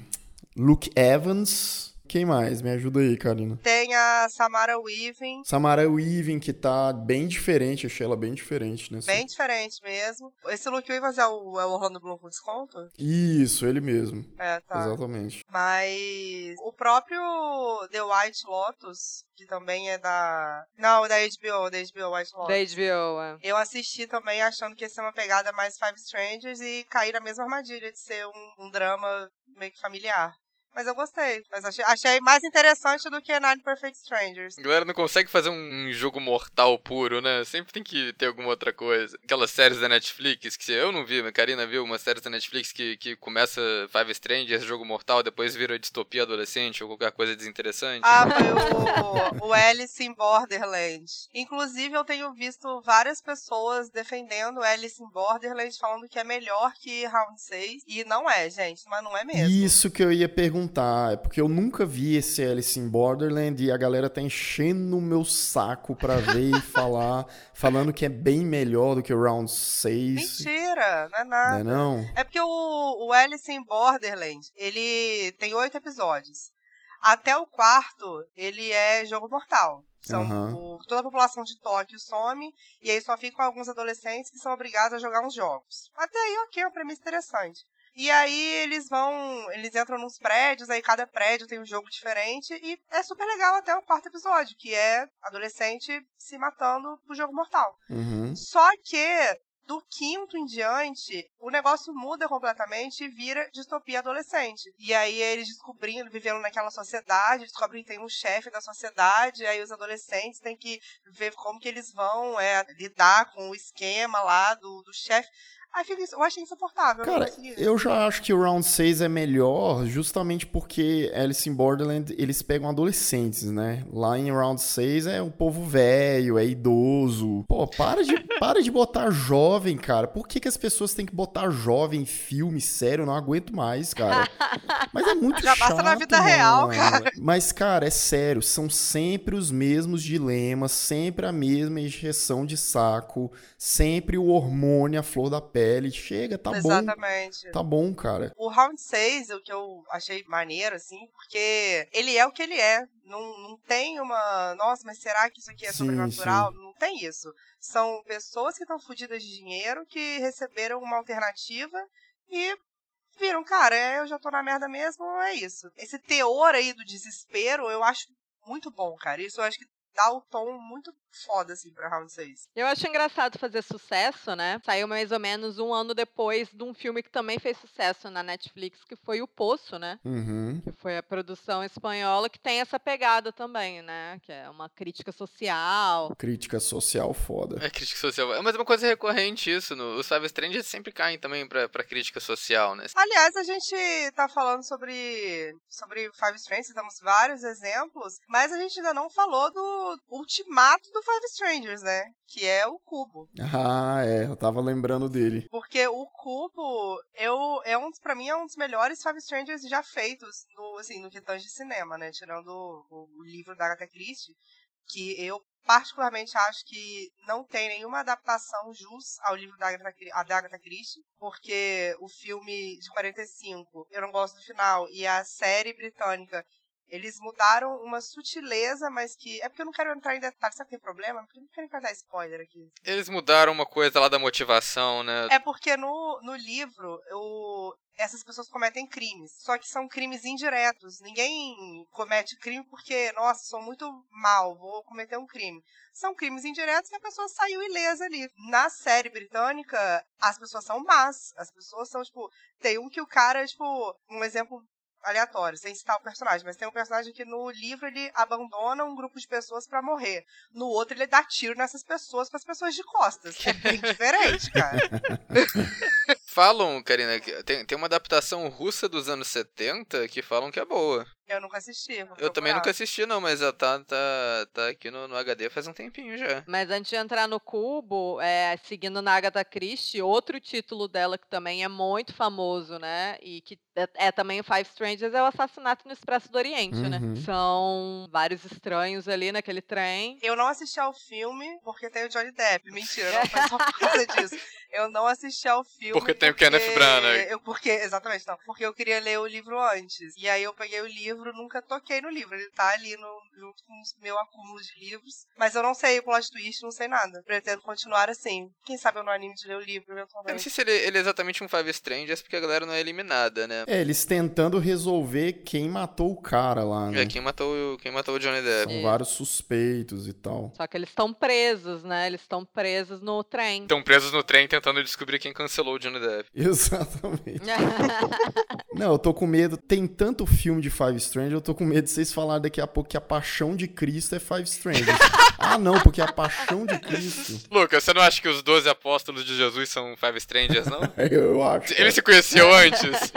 Luke Evans. Quem mais? Me ajuda aí, Karina. Tem a Samara Weaving, Samara Weaving, que tá bem diferente, achei ela bem diferente, né? bem diferente mesmo. Esse Luke Weaving é o, é o Orlando Bloom com desconto? Isso, ele mesmo. É, tá. Exatamente. Mas o próprio The White Lotus, que também é da. Não, da HBO, da HBO White Lotus. da HBO. é. Eu assisti também achando que ia ser uma pegada mais Five Strangers e caí na mesma armadilha de ser um, um drama meio que familiar. Mas eu gostei. Mas achei, achei mais interessante do que Nine Perfect Strangers. A galera não consegue fazer um jogo mortal puro, né? Sempre tem que ter alguma outra coisa. Aquelas séries da Netflix, que eu não vi, mas a Karina viu uma série da Netflix que, que começa Five Strangers, jogo mortal, depois vira distopia adolescente ou qualquer coisa desinteressante. Ah, foi o, o Alice in Borderland. Inclusive, eu tenho visto várias pessoas defendendo Alice in Borderland, falando que é melhor que Round 6. E não é, gente, mas não é mesmo. Isso que eu ia perguntar, é porque eu nunca vi esse Alice in Borderland e a galera tá enchendo o meu saco pra ver e [laughs] falar, falando que é bem melhor do que o Round 6. Mentira, não é nada. não? É porque o, o Alice in Borderland, ele tem oito episódios. Até o quarto, ele é jogo mortal. São Aham. o- toda a população de Tóquio some, e aí só ficam alguns adolescentes que são obrigados a jogar uns jogos. Até aí, ok, é uma premissa interessante. E aí eles vão, eles entram nos prédios, aí cada prédio tem um jogo diferente, e é super legal até o quarto episódio, que é adolescente se matando pro jogo mortal. Uhum. Só que do quinto em diante, o negócio muda completamente e vira distopia adolescente. E aí eles descobrindo, vivendo naquela sociedade, descobrem que tem um chefe da sociedade, aí os adolescentes têm que ver como que eles vão é, lidar com o esquema lá do, do chefe. Aí fica eu achei insuportável. Cara, consegui. eu já acho que o Round 6 é melhor justamente porque Alice in Borderland, eles pegam adolescentes, né? Lá em Round 6 é o povo velho, é idoso. Pô, para de, [laughs] para de botar jovem, cara. Por que, que as pessoas têm que botar jovem em filme? Sério, eu não aguento mais, cara. [laughs] Mas é muito Já chato, basta na vida real, mano. cara. Mas, cara, é sério, são sempre os mesmos dilemas, sempre a mesma injeção de saco, sempre o hormônio à flor da pele. Chega, tá bom. Exatamente. Tá bom, cara. O round 6, o que eu achei maneiro, assim, porque ele é o que ele é. Não, não tem uma. Nossa, mas será que isso aqui é Sim, sobrenatural? Não tem isso. São pessoas que estão fodidas de dinheiro que receberam uma alternativa e viram, cara, é, eu já tô na merda mesmo, é isso. Esse teor aí do desespero eu acho muito bom, cara. Isso eu acho que dá o tom muito foda, assim, pra Round 6. Eu acho engraçado fazer sucesso, né? Saiu mais ou menos um ano depois de um filme que também fez sucesso na Netflix, que foi O Poço, né? Uhum. Que foi a produção espanhola que tem essa pegada também, né? Que é uma crítica social. Crítica social foda. É crítica social. É, mas é uma coisa recorrente isso. No, os Five Strangers sempre caem também pra, pra crítica social, né? Aliás, a gente tá falando sobre, sobre Five Strangers, temos vários exemplos, mas a gente ainda não falou do ultimato do Five Strangers, né? Que é o Cubo. Ah, é, eu tava lembrando dele. Porque o Cubo, eu, é um, pra mim, é um dos melhores Five Strangers já feitos no, assim, no que tange de cinema, né? Tirando o, o livro da Agatha Christie, que eu particularmente acho que não tem nenhuma adaptação jus ao livro da Agatha, da Agatha Christie, porque o filme de 45 eu não gosto do final, e a série britânica eles mudaram uma sutileza, mas que. É porque eu não quero entrar em detalhes. Sabe que tem problema? Porque eu não quero dar spoiler aqui. Eles mudaram uma coisa lá da motivação, né? É porque no, no livro, eu, essas pessoas cometem crimes. Só que são crimes indiretos. Ninguém comete crime porque, nossa, sou muito mal, vou cometer um crime. São crimes indiretos e a pessoa saiu ilesa ali. Na série britânica, as pessoas são más. As pessoas são, tipo. Tem um que o cara, tipo, um exemplo aleatório, sem citar o personagem, mas tem um personagem que no livro ele abandona um grupo de pessoas para morrer. No outro ele dá tiro nessas pessoas para as pessoas de costas. É bem [laughs] diferente, cara. [laughs] falam, Karina, que tem, tem uma adaptação russa dos anos 70 que falam que é boa. Eu nunca assisti. Eu também nunca assisti, não, mas ela tá, tá, tá aqui no, no HD faz um tempinho já. Mas antes de entrar no Cubo, é, seguindo na Agatha Christie, outro título dela que também é muito famoso, né? E que é, é também Five Strangers, é o Assassinato no Expresso do Oriente, né? Uhum. São vários estranhos ali naquele trem. Eu não assisti ao filme porque tem o Johnny Depp. Mentira, não foi só por causa [laughs] disso. Eu não assisti ao filme. Porque tem o Kenneth Branagh. Eu, porque, exatamente, não. Porque eu queria ler o livro antes. E aí eu peguei o livro, nunca toquei no livro. Ele tá ali no, junto com o meu acúmulo de livros. Mas eu não sei o plot twist, não sei nada. Pretendo continuar assim. Quem sabe eu não anime de ler o livro Eu não eventualmente. sei se ele, ele é exatamente um Five Strangers, porque a galera não é eliminada, né? É, eles tentando resolver quem matou o cara lá, né? É, quem matou, quem matou o Johnny Depp. São vários suspeitos e tal. Só que eles estão presos, né? Eles estão presos no trem. Estão presos no trem tentando descobrir quem cancelou o Johnny Depp. [laughs] Exatamente. Não, eu tô com medo. Tem tanto filme de Five Strangers, eu tô com medo de vocês falarem daqui a pouco que a paixão de Cristo é Five Strangers. [laughs] ah, não, porque a paixão de Cristo. Lucas, você não acha que os 12 apóstolos de Jesus são Five Strangers, não? [laughs] Eu acho. Ele se conheceu antes?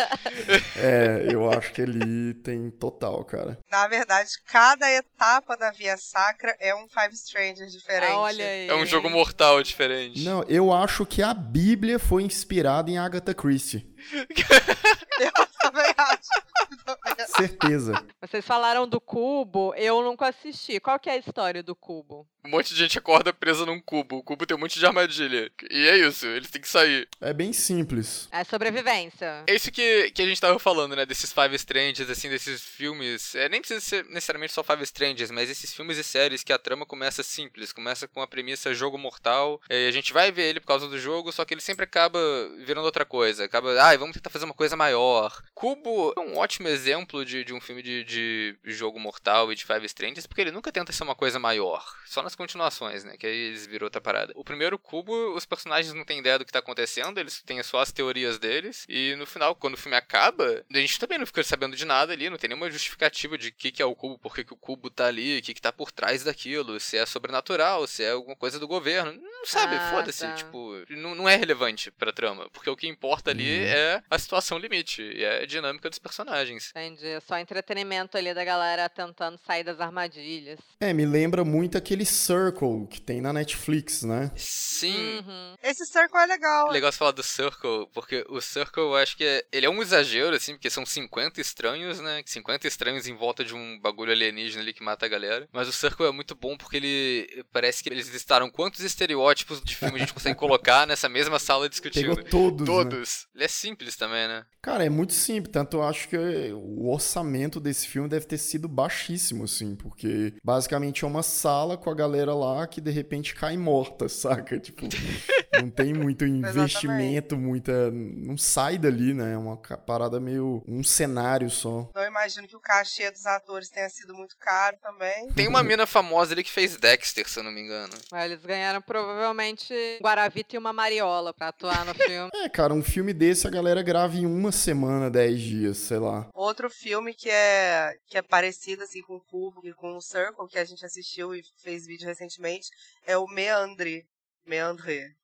É, eu acho que ele tem total, cara. Na verdade, cada etapa da Via Sacra é um Five Strangers diferente. Ah, Olha aí. É um jogo mortal diferente. Não, eu acho que a Bíblia foi inspirada em Agatha Christie. [laughs] Eu também acho. Certeza. Vocês falaram do cubo, eu nunca assisti. Qual que é a história do cubo? Um monte de gente acorda presa num cubo. O cubo tem um monte de armadilha. E é isso, eles têm que sair. É bem simples. É sobrevivência. É isso que, que a gente tava falando, né? Desses Five Strangers, assim, desses filmes. É, nem precisa ser necessariamente só Five Strangers, mas esses filmes e séries que a trama começa simples, começa com a premissa jogo mortal. E a gente vai ver ele por causa do jogo, só que ele sempre acaba virando outra coisa. Acaba, ai, vamos tentar fazer uma coisa maior. Cubo é um ótimo exemplo de, de um filme de, de jogo mortal e de Five Strangers, porque ele nunca tenta ser uma coisa maior. Só nas continuações, né? Que aí eles viram outra parada. O primeiro cubo, os personagens não têm ideia do que tá acontecendo, eles têm só as teorias deles. E no final, quando o filme acaba, a gente também não fica sabendo de nada ali, não tem nenhuma justificativa de o que, que é o cubo, por que, que o cubo tá ali, o que, que tá por trás daquilo, se é sobrenatural, se é alguma coisa do governo. Não sabe, Ah, foda-se. tá. Tipo, não, não é relevante pra trama. Porque o que importa ali Uhum. É a situação limite, e é a dinâmica dos personagens. Entendi. É Só entretenimento ali da galera tentando sair das armadilhas. É, me lembra muito aquele Circle que tem na Netflix, né? Sim. Uhum. Esse Circle é legal. Legal você falar do Circle, porque o Circle eu acho que é, ele é um exagero, assim, porque são 50 estranhos, né? 50 estranhos em volta de um bagulho alienígena ali que mata a galera. Mas o Circle é muito bom porque ele parece que eles listaram quantos estereótipos de filme a gente consegue colocar nessa mesma sala discutindo. Pegou todos, né? Todos. Ele é simples também, né? Cara, é muito simples, tanto eu acho que o orçamento desse filme deve ter sido baixíssimo, assim, porque basicamente é uma sala com a galera lá que de repente cai morta, [laughs] saca? Tipo, [laughs] Não tem muito [laughs] investimento, muita. Não sai dali, né? É uma parada meio. um cenário só. Eu imagino que o cachê dos atores tenha sido muito caro também. Tem uma mina famosa ali que fez Dexter, se eu não me engano. Eles ganharam provavelmente Guaravita e uma Mariola pra atuar no filme. [laughs] é, cara, um filme desse a galera grava em uma semana, dez dias, sei lá. Outro filme que é, que é parecido assim com o Cubo e com o Circle, que a gente assistiu e fez vídeo recentemente, é o Meandre. Meandre.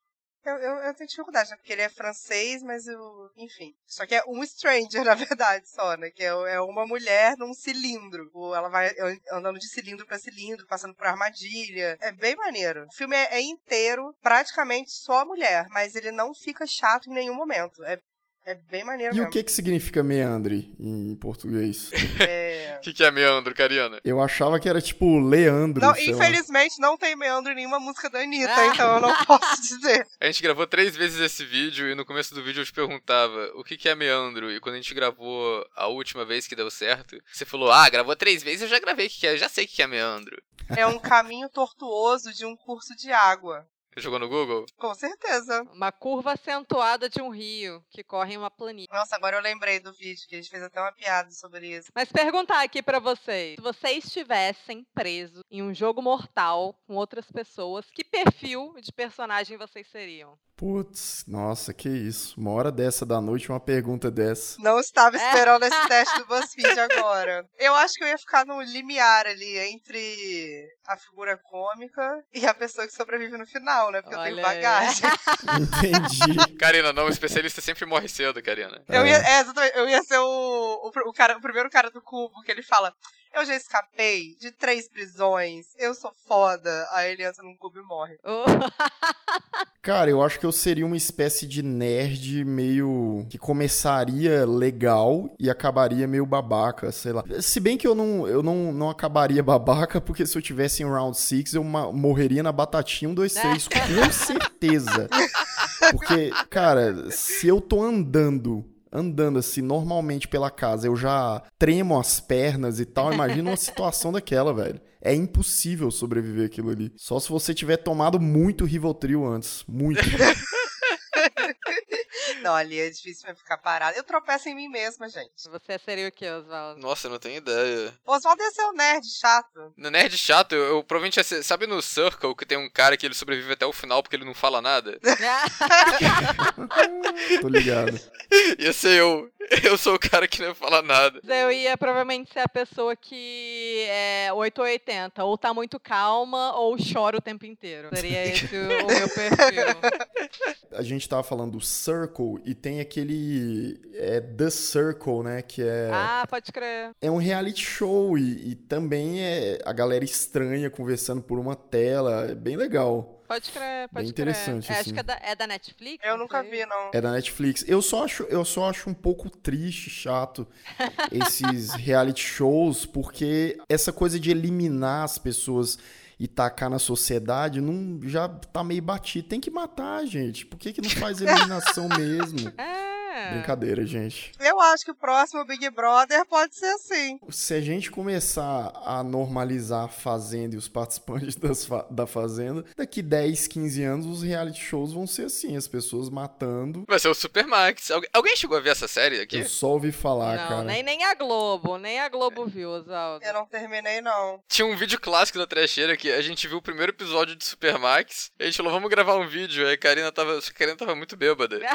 Eu, eu, eu, tenho dificuldade, né? Porque ele é francês, mas eu. Enfim. Só que é um stranger, [laughs] na verdade, só, né? Que é, é uma mulher num cilindro. Ela vai andando de cilindro para cilindro, passando por armadilha. É bem maneiro. O filme é, é inteiro, praticamente só mulher, mas ele não fica chato em nenhum momento. É é bem maneiro E mesmo. o que que significa meandre em português? [laughs] É... O que, que é meandro, Cariana? Eu achava que era tipo Leandro. Não, sei lá. infelizmente não tem meandro em nenhuma música da Anitta, então eu não [laughs] posso dizer. A gente gravou três vezes esse vídeo e no começo do vídeo eu te perguntava o que, que é meandro. E quando a gente gravou a última vez que deu certo, você falou: Ah, gravou três vezes, eu já gravei o que, que é, eu já sei o que, que é meandro. É um caminho tortuoso de um curso de água. Você jogou no Google? Com certeza. Uma curva acentuada de um rio que corre em uma planilha. Nossa, agora eu lembrei do vídeo, que a gente fez até uma piada sobre isso. Mas perguntar aqui pra vocês: se vocês estivessem presos em um jogo mortal com outras pessoas, que perfil de personagem vocês seriam? Putz, nossa, que isso. Uma hora dessa da noite, uma pergunta dessa. Não estava esperando é. esse [laughs] teste do BuzzFeed agora. Eu acho que eu ia ficar no limiar ali entre a figura cômica e a pessoa que sobrevive no final, né? Porque Olha eu tenho bagagem. [laughs] Entendi. Karina, não, o especialista sempre morre cedo, Karina. Eu ia, é, eu ia ser o, o, o, cara, o primeiro cara do cubo que ele fala: eu já escapei de três prisões, eu sou foda. Aí ele entra num cubo e morre. Oh. [laughs] Cara, eu acho que eu seria uma espécie de nerd meio. que começaria legal e acabaria meio babaca, sei lá. Se bem que eu não, eu não, não acabaria [laughs] babaca, porque se eu tivesse em round 6, eu morreria na batatinha 1, 2, 3, com certeza. Porque, cara, se eu tô andando andando assim normalmente pela casa, eu já tremo as pernas e tal. Imagina uma situação daquela, velho. É impossível sobreviver aquilo ali. Só se você tiver tomado muito Rivotril antes. Muito. Ali é difícil ficar parado. Eu tropeço em mim mesma, gente. Você seria o que, Oswaldo? Nossa, eu não tenho ideia. Oswaldo ia ser o nerd chato. No nerd chato, eu, eu provavelmente ia ser. Sabe no Circle que tem um cara que ele sobrevive até o final porque ele não fala nada? [laughs] [laughs] Tô ligado. Ia ser eu. Eu sou o cara que não fala nada. Eu ia provavelmente ser a pessoa que é 8 ou 80. Ou tá muito calma ou chora o tempo inteiro. Seria esse o, o meu perfil. A gente tava falando do Circle e tem aquele é, The Circle, né? Que é. Ah, pode crer. É um reality show e, e também é a galera estranha conversando por uma tela. É bem legal. Pode crer, pode Bem interessante, crer. É, assim. acho que é da, é da Netflix? Eu nunca vi, não. É da Netflix. Eu só acho, eu só acho um pouco triste, chato, [laughs] esses reality shows, porque essa coisa de eliminar as pessoas e tacar na sociedade não já tá meio batido. Tem que matar, gente. Por que, que não faz eliminação [laughs] mesmo? É. Brincadeira, gente. Eu acho que o próximo Big Brother pode ser assim. Se a gente começar a normalizar a Fazenda e os participantes [laughs] das fa da Fazenda, daqui 10, 15 anos os reality shows vão ser assim, as pessoas matando. Vai ser o Supermax. Algu alguém chegou a ver essa série aqui? Eu só ouvi falar, não, cara. Nem, nem a Globo, nem a Globo viu, Oswaldo. Eu não terminei, não. Tinha um vídeo clássico da trecheira que a gente viu o primeiro episódio de Supermax. A gente falou, vamos gravar um vídeo. Aí a Karina tava. A Karina tava muito bêbada. [laughs]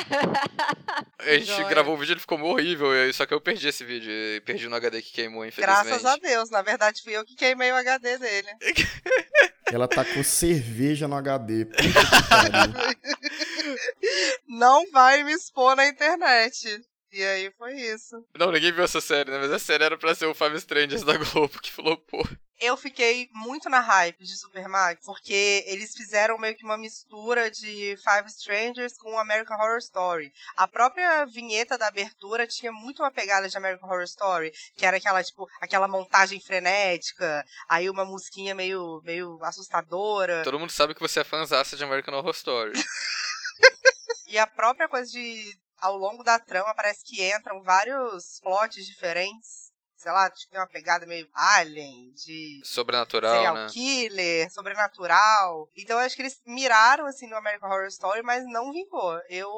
A gente Joia. gravou o vídeo e ele ficou horrível. Só que eu perdi esse vídeo. Perdi no HD que queimou, infelizmente. Graças a Deus. Na verdade, fui eu que queimei o HD dele. [laughs] Ela tacou cerveja no HD. Puta que pariu. [laughs] Não vai me expor na internet. E aí foi isso. Não, ninguém viu essa série, né? Mas a série era pra ser o Five Strangers da Globo, que falou, pô. Eu fiquei muito na hype de Supermax, porque eles fizeram meio que uma mistura de Five Strangers com American Horror Story. A própria vinheta da abertura tinha muito uma pegada de American Horror Story, que era aquela, tipo, aquela montagem frenética, aí uma musiquinha meio, meio assustadora. Todo mundo sabe que você é fãzaça de American Horror Story. [laughs] E a própria coisa de. Ao longo da trama, parece que entram vários plots diferentes. Sei lá, tem uma pegada meio alien, de Sobrenatural, serial né? killer, sobrenatural. Então eu acho que eles miraram assim no American Horror Story, mas não vingou. Eu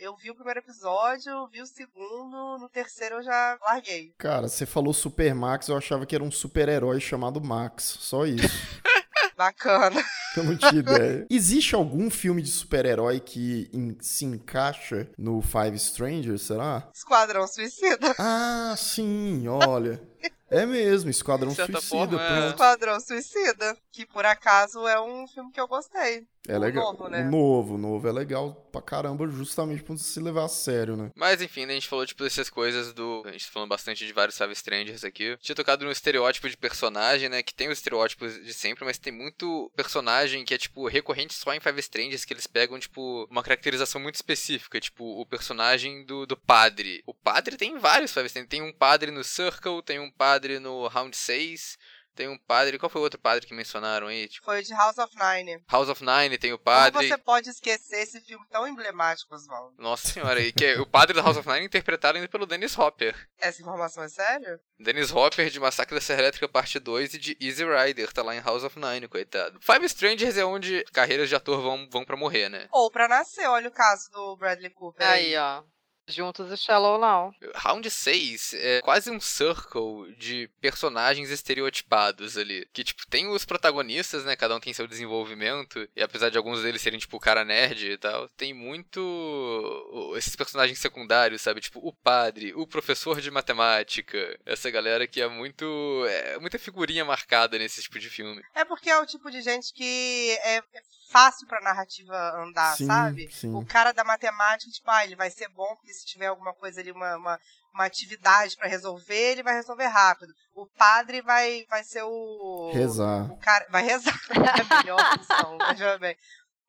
eu vi o primeiro episódio, vi o segundo, no terceiro eu já larguei. Cara, você falou Super Max, eu achava que era um super-herói chamado Max. Só isso. [laughs] Bacana. Eu não tinha [laughs] ideia. Existe algum filme de super-herói que en- se encaixa no Five Strangers, será? Esquadrão Suicida. Ah, sim, olha. [laughs] É mesmo, Esquadrão Suicida. forma, é. Esquadrão Suicida, que por acaso é um filme que eu gostei. É O legal. novo, né? O novo, novo é legal pra caramba, justamente pra você se levar a sério, né? Mas enfim, né, a gente falou tipo dessas coisas do. A gente tá falando bastante de vários Five Strangers aqui. Tinha tocado no estereótipo de personagem, né? Que tem os estereótipos de sempre, mas tem muito personagem que é, tipo, recorrente só em Five Strangers, que eles pegam, tipo, uma caracterização muito específica. Tipo, o personagem do, do padre. O padre tem vários Five Strangers. Tem um padre no Circle, tem um padre no Round 6. Tem um padre. Qual foi o outro padre que mencionaram aí? Tipo, Foi de House of Nine. House of Nine tem o Como padre. você pode esquecer esse filme tão emblemático, Oswaldo? Nossa senhora, e que é o padre da House of Nine interpretado ainda pelo Dennis Hopper. Essa informação é sério? Dennis Hopper de Massacre da Serra Elétrica Parte 2 e de Easy Rider, tá lá em House of Nine, coitado. Five Strangers é onde carreiras de ator vão, vão pra morrer, né? Ou pra nascer, olha o caso do Bradley Cooper. Aí, ó. Juntos e Shallow Now. Round 6 é quase um circle de personagens estereotipados ali. Que, tipo, tem os protagonistas, né? Cada um tem seu desenvolvimento. E apesar de alguns deles serem, tipo, o cara nerd e tal, tem muito esses personagens secundários, sabe? Tipo, o padre, o professor de matemática. Essa galera que é muito. É muita figurinha marcada nesse tipo de filme. É porque é o tipo de gente que é é fácil pra narrativa andar, Sim, sabe? sim. O cara da matemática, tipo, ah, ele vai ser bom porque se tiver alguma coisa ali, uma, uma, uma atividade pra resolver, ele vai resolver rápido. O padre vai, vai ser o. Rezar. O cara vai rezar. [laughs] É a melhor função, veja bem.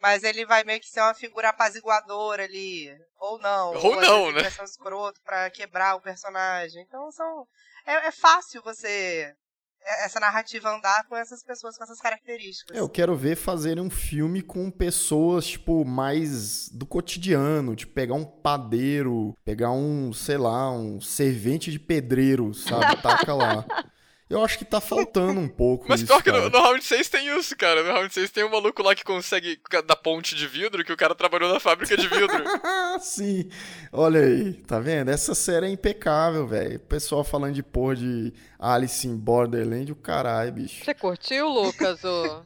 Mas ele vai meio que ser uma figura apaziguadora ali. Ou não. Ou às não, né? Vai ser um escroto pra quebrar o personagem. Então são. É, é fácil você. Essa narrativa andar com essas pessoas com essas características. Eu quero ver fazerem um filme com pessoas, tipo, mais do cotidiano, tipo, pegar um padeiro, pegar um, sei lá, um servente de pedreiro, sabe? Taca lá. [laughs] Eu acho que tá faltando um pouco Mas isso, pior que no, no Round 6 tem isso, cara. No Round 6 tem um maluco lá que consegue da ponte de vidro que o cara trabalhou na fábrica de vidro. Ah, [laughs] sim. Olha aí, tá vendo? Essa série é impecável, velho. O pessoal falando de porra de Alice in Borderland, o caralho, bicho. Você curtiu, Lucas? O...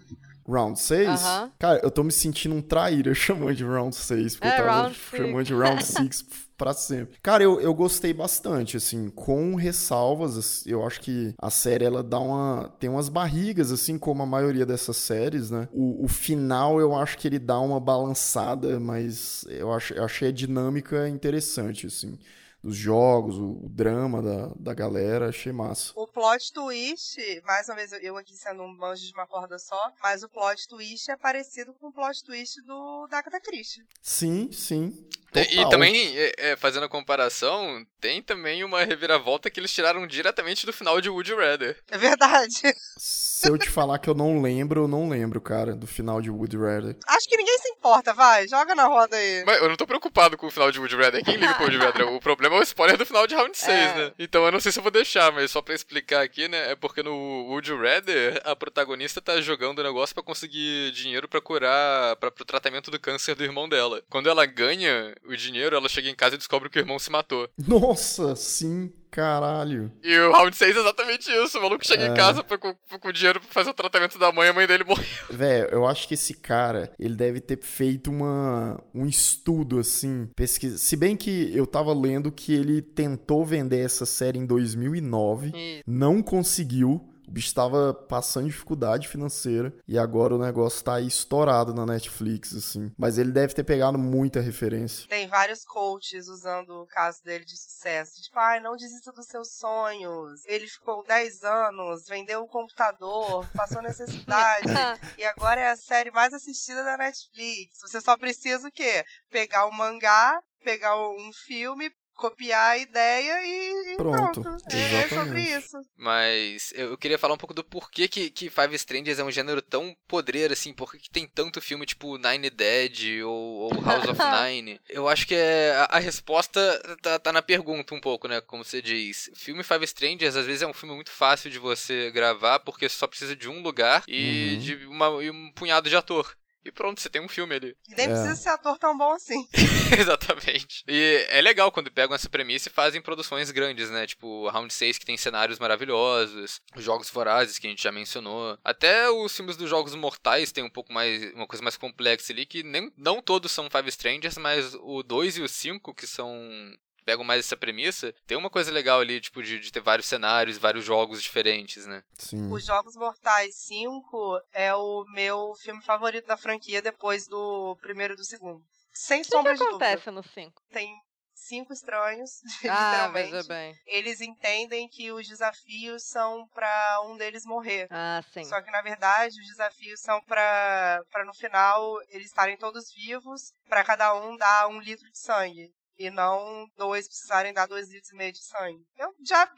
Round 6? Aham. Cara, eu tô me sentindo um traíra [laughs] chamando de Round 6, porque É, eu tava chamando de Round [laughs] 6 pra sempre. Cara, eu, eu gostei bastante, assim, com ressalvas, eu acho que a série, ela dá uma... tem umas barrigas, assim, como a maioria dessas séries, né? O, o final, eu acho que ele dá uma balançada, mas eu, eu achei a dinâmica interessante, assim. Dos jogos, o, o drama da, da galera, achei massa. O plot twist, mais uma vez eu aqui sendo um banjo de uma corda só, mas o plot twist é parecido com o plot twist do da Agatha Christie. Sim, sim. E- total. E também, é, é, fazendo a comparação, tem também uma reviravolta que eles tiraram diretamente do final de Woody Redder. É verdade. [laughs] Se eu te falar que eu não lembro, eu não lembro, cara, do final de Woody Rider. Acho que ninguém se importa, vai, joga na roda aí. Mas eu não tô preocupado com o final de Woody Redder. Quem liga pro Woody Redder? O problema é o spoiler do final de Round 6, É. né? Então eu não sei se eu vou deixar, mas só pra explicar aqui, né? É porque no Woody Redder, a protagonista tá jogando o negócio pra conseguir dinheiro pra curar, pra, pro tratamento do câncer do irmão dela. Quando ela ganha o dinheiro, ela chega em casa e descobre que o irmão se matou. Nossa, sim, caralho. E o round 6 é exatamente isso. O maluco chega É. em casa pra, com, com dinheiro pra fazer o tratamento da mãe, a mãe dele morreu. [laughs] Velho, eu acho que esse cara, ele deve ter feito uma, um estudo, assim, pesquisa. Se bem que eu tava lendo que ele tentou vender essa série em 2009, E não conseguiu. O bicho tava passando dificuldade financeira e agora o negócio tá aí estourado na Netflix, assim. Mas ele deve ter pegado muita referência. Tem vários coaches usando o caso dele de sucesso. Tipo, ai, não desista dos seus sonhos. Ele ficou 10 anos, vendeu um computador, passou necessidade. [laughs] e agora é a série mais assistida da Netflix. Você só precisa o quê? Pegar o mangá, pegar um filme, copiar a ideia e, Pronto, pronto. É sobre exatamente. isso. Mas eu queria falar um pouco do porquê que, que Five Strangers é um gênero tão podreiro, assim, por que que tem tanto filme tipo Nine Dead ou, ou House of [laughs] Nine. Eu acho que é, a, a resposta tá, tá na pergunta um pouco, né, como você diz. Filme Five Strangers às vezes é um filme muito fácil de você gravar, porque só precisa de um lugar e Uhum. de uma, e um punhado de ator. E pronto, você tem um filme ali. E nem É. precisa ser ator tão bom assim. [laughs] Exatamente. E é legal quando pegam essa premissa e fazem produções grandes, né? Tipo, Round 6 que tem cenários maravilhosos, os Jogos Vorazes que a gente já mencionou. Até os filmes dos Jogos Mortais tem um pouco mais, uma coisa mais complexa ali, que nem, não todos são Five Strangers, mas o 2 e o 5, que são pegam mais essa premissa, tem uma coisa legal ali, tipo, de, de ter vários cenários, vários jogos diferentes, né? Sim. Os Jogos Mortais 5 é o meu filme favorito da franquia depois do primeiro e do segundo. Sem O que, sombra que de dúvida. acontece no 5? Tem cinco estranhos, [laughs] Ah, literalmente. veja bem. Eles entendem que os desafios são pra um deles morrer. Ah, sim. Só que na verdade os desafios são pra pra no final eles estarem todos vivos, pra cada um dar um litro de sangue. E não dois precisarem dar dois litros e meio de sangue. Eu já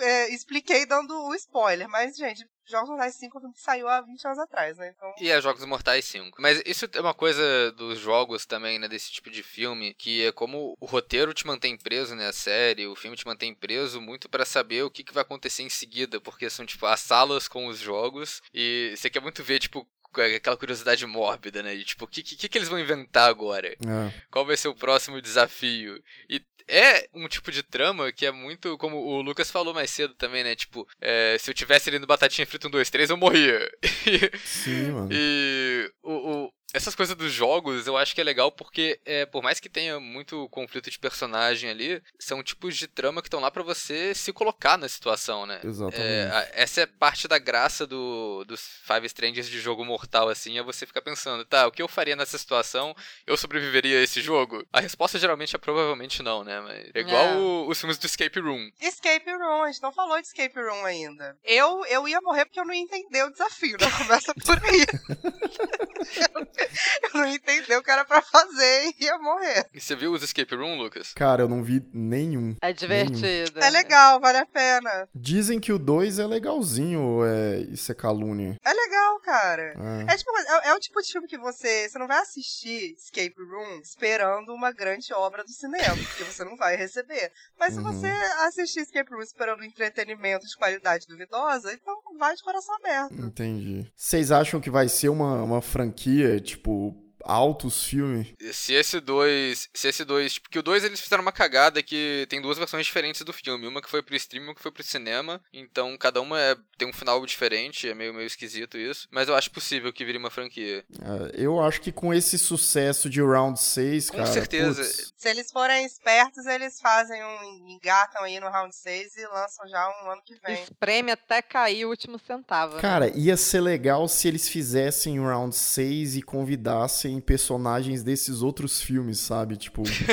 é, expliquei dando o spoiler, mas, gente, Jogos Mortais 5 saiu há 20 anos atrás, né? Então. E é Jogos Mortais 5. Mas isso é uma coisa dos jogos também, né? Desse tipo de filme, que é como o roteiro te mantém preso, né? A série, o filme te mantém preso muito pra saber o que, que vai acontecer em seguida. Porque são, tipo, as salas com os jogos. E você quer muito ver, tipo, aquela curiosidade mórbida, né? De, tipo, o que, que, que eles vão inventar agora? É. Qual vai ser o próximo desafio? E é um tipo de trama que é muito, como o Lucas falou mais cedo também, né? Tipo, é, se eu tivesse ali no Batatinha Frita 1, 2, 3, eu morria. [laughs] Sim, mano. E o, o- essas coisas dos jogos eu acho que é legal porque, é, por mais que tenha muito conflito de personagem ali, são tipos de trama que estão lá pra você se colocar na situação, né? Exatamente. É, a- essa é parte da graça do, dos Five Strangers de jogo mortal, assim, é você ficar pensando, tá, o que eu faria nessa situação? Eu sobreviveria a esse jogo? A resposta geralmente é provavelmente não, né? Mas é igual É. o- os filmes do Escape Room. Escape Room, a gente não falou de Escape Room ainda. Eu, eu ia morrer porque eu não ia entender o desafio, né? Começa por aí. [laughs] [laughs] eu não ia entender o que era pra fazer e ia morrer. E você viu os Escape Room, Lucas? Cara, eu não vi nenhum. É divertido. É legal, vale a pena. Dizem que o 2 é legalzinho, ou é... isso é calúnia? É legal, cara. É. É, tipo, é, é o tipo de filme que você, você não vai assistir Escape Room esperando uma grande obra do cinema, [laughs] porque você não vai receber. Mas se Uhum. você assistir Escape Room esperando um entretenimento de qualidade duvidosa, então vai de coração aberto. Entendi. Vocês acham que vai ser uma, uma franquia, tipo, tipo, altos filmes? Se esse dois. Se esse dois. Porque o dois eles fizeram uma cagada que tem duas versões diferentes do filme. Uma que foi pro streaming e uma que foi pro cinema. Então cada uma é- tem um final diferente. É meio, meio esquisito isso. Mas eu acho possível que vire uma franquia. É, eu acho que com esse sucesso de Round 6, Com cara. certeza. putz, Se eles forem espertos, eles fazem um. engatam aí no round 6 e lançam já um ano que vem. Espreme até cair o último centavo. né? Cara, ia ser legal se eles fizessem Round 6 e convidassem personagens desses outros filmes, sabe? Tipo. [laughs] tipo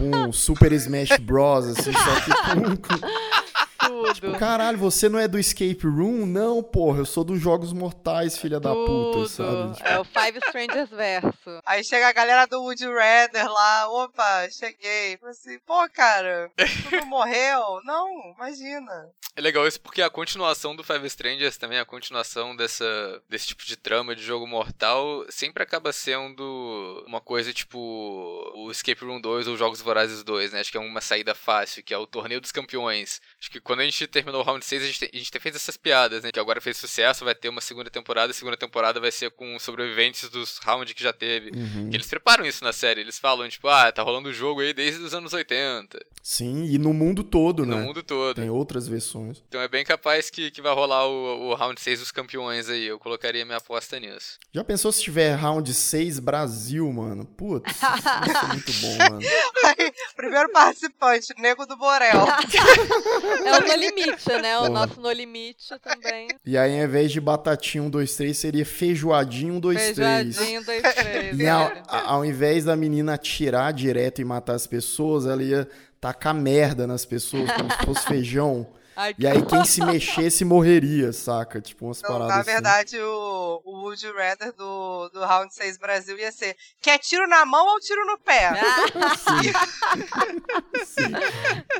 um Super Smash Bros. Assim, só que com, Tudo. Caralho, você não é do Escape Room? Não, porra, eu sou dos Jogos Mortais, filha da puta, sabe? Tipo, É o Five Strangers verso. Aí chega a galera do Woody Redder lá, opa, cheguei. Fala assim, pô, cara, tu não [laughs] morreu? Não, imagina. É legal isso porque a continuação do Five Strangers também, a continuação dessa, desse tipo de trama de jogo mortal, sempre acaba sendo uma coisa tipo o Escape Room 2 ou Jogos Vorazes 2, né? Acho que é uma saída fácil, que é o Torneio dos Campeões. Acho que quando a gente terminou o Round 6, a gente, te- a gente fez essas piadas, né? Que agora fez sucesso, vai ter uma segunda temporada, a segunda temporada vai ser com sobreviventes dos rounds que já teve. uhum. Que eles preparam isso na série, eles falam, tipo, ah, tá rolando o jogo aí desde os anos 80, Sim, e no mundo todo, no né? mundo todo. Tem outras versões. Então é bem capaz que, que vai rolar o, o round 6 dos campeões aí. Eu colocaria minha aposta nisso. Já pensou se tiver Round 6 Brasil, mano? Putz, isso ser [laughs] muito bom, mano. Primeiro participante, Nego do Borel. [laughs] É o No Limite, né? O nosso No Limite também. E aí, ao invés de batatinha 1, 2, 3, seria feijoadinho 1, 2, 3. Feijadinho, dois, três. E ao, a- ao invés da menina atirar direto e matar as pessoas, ela ia tacar merda nas pessoas, como se fosse [laughs] feijão. Ai, E aí quem se mexesse morreria, saca? Tipo umas Não, paradas na assim. verdade, o, o Would You Rather do, do Round 6 Brasil ia ser: quer tiro na mão ou tiro no pé? [laughs] Sim.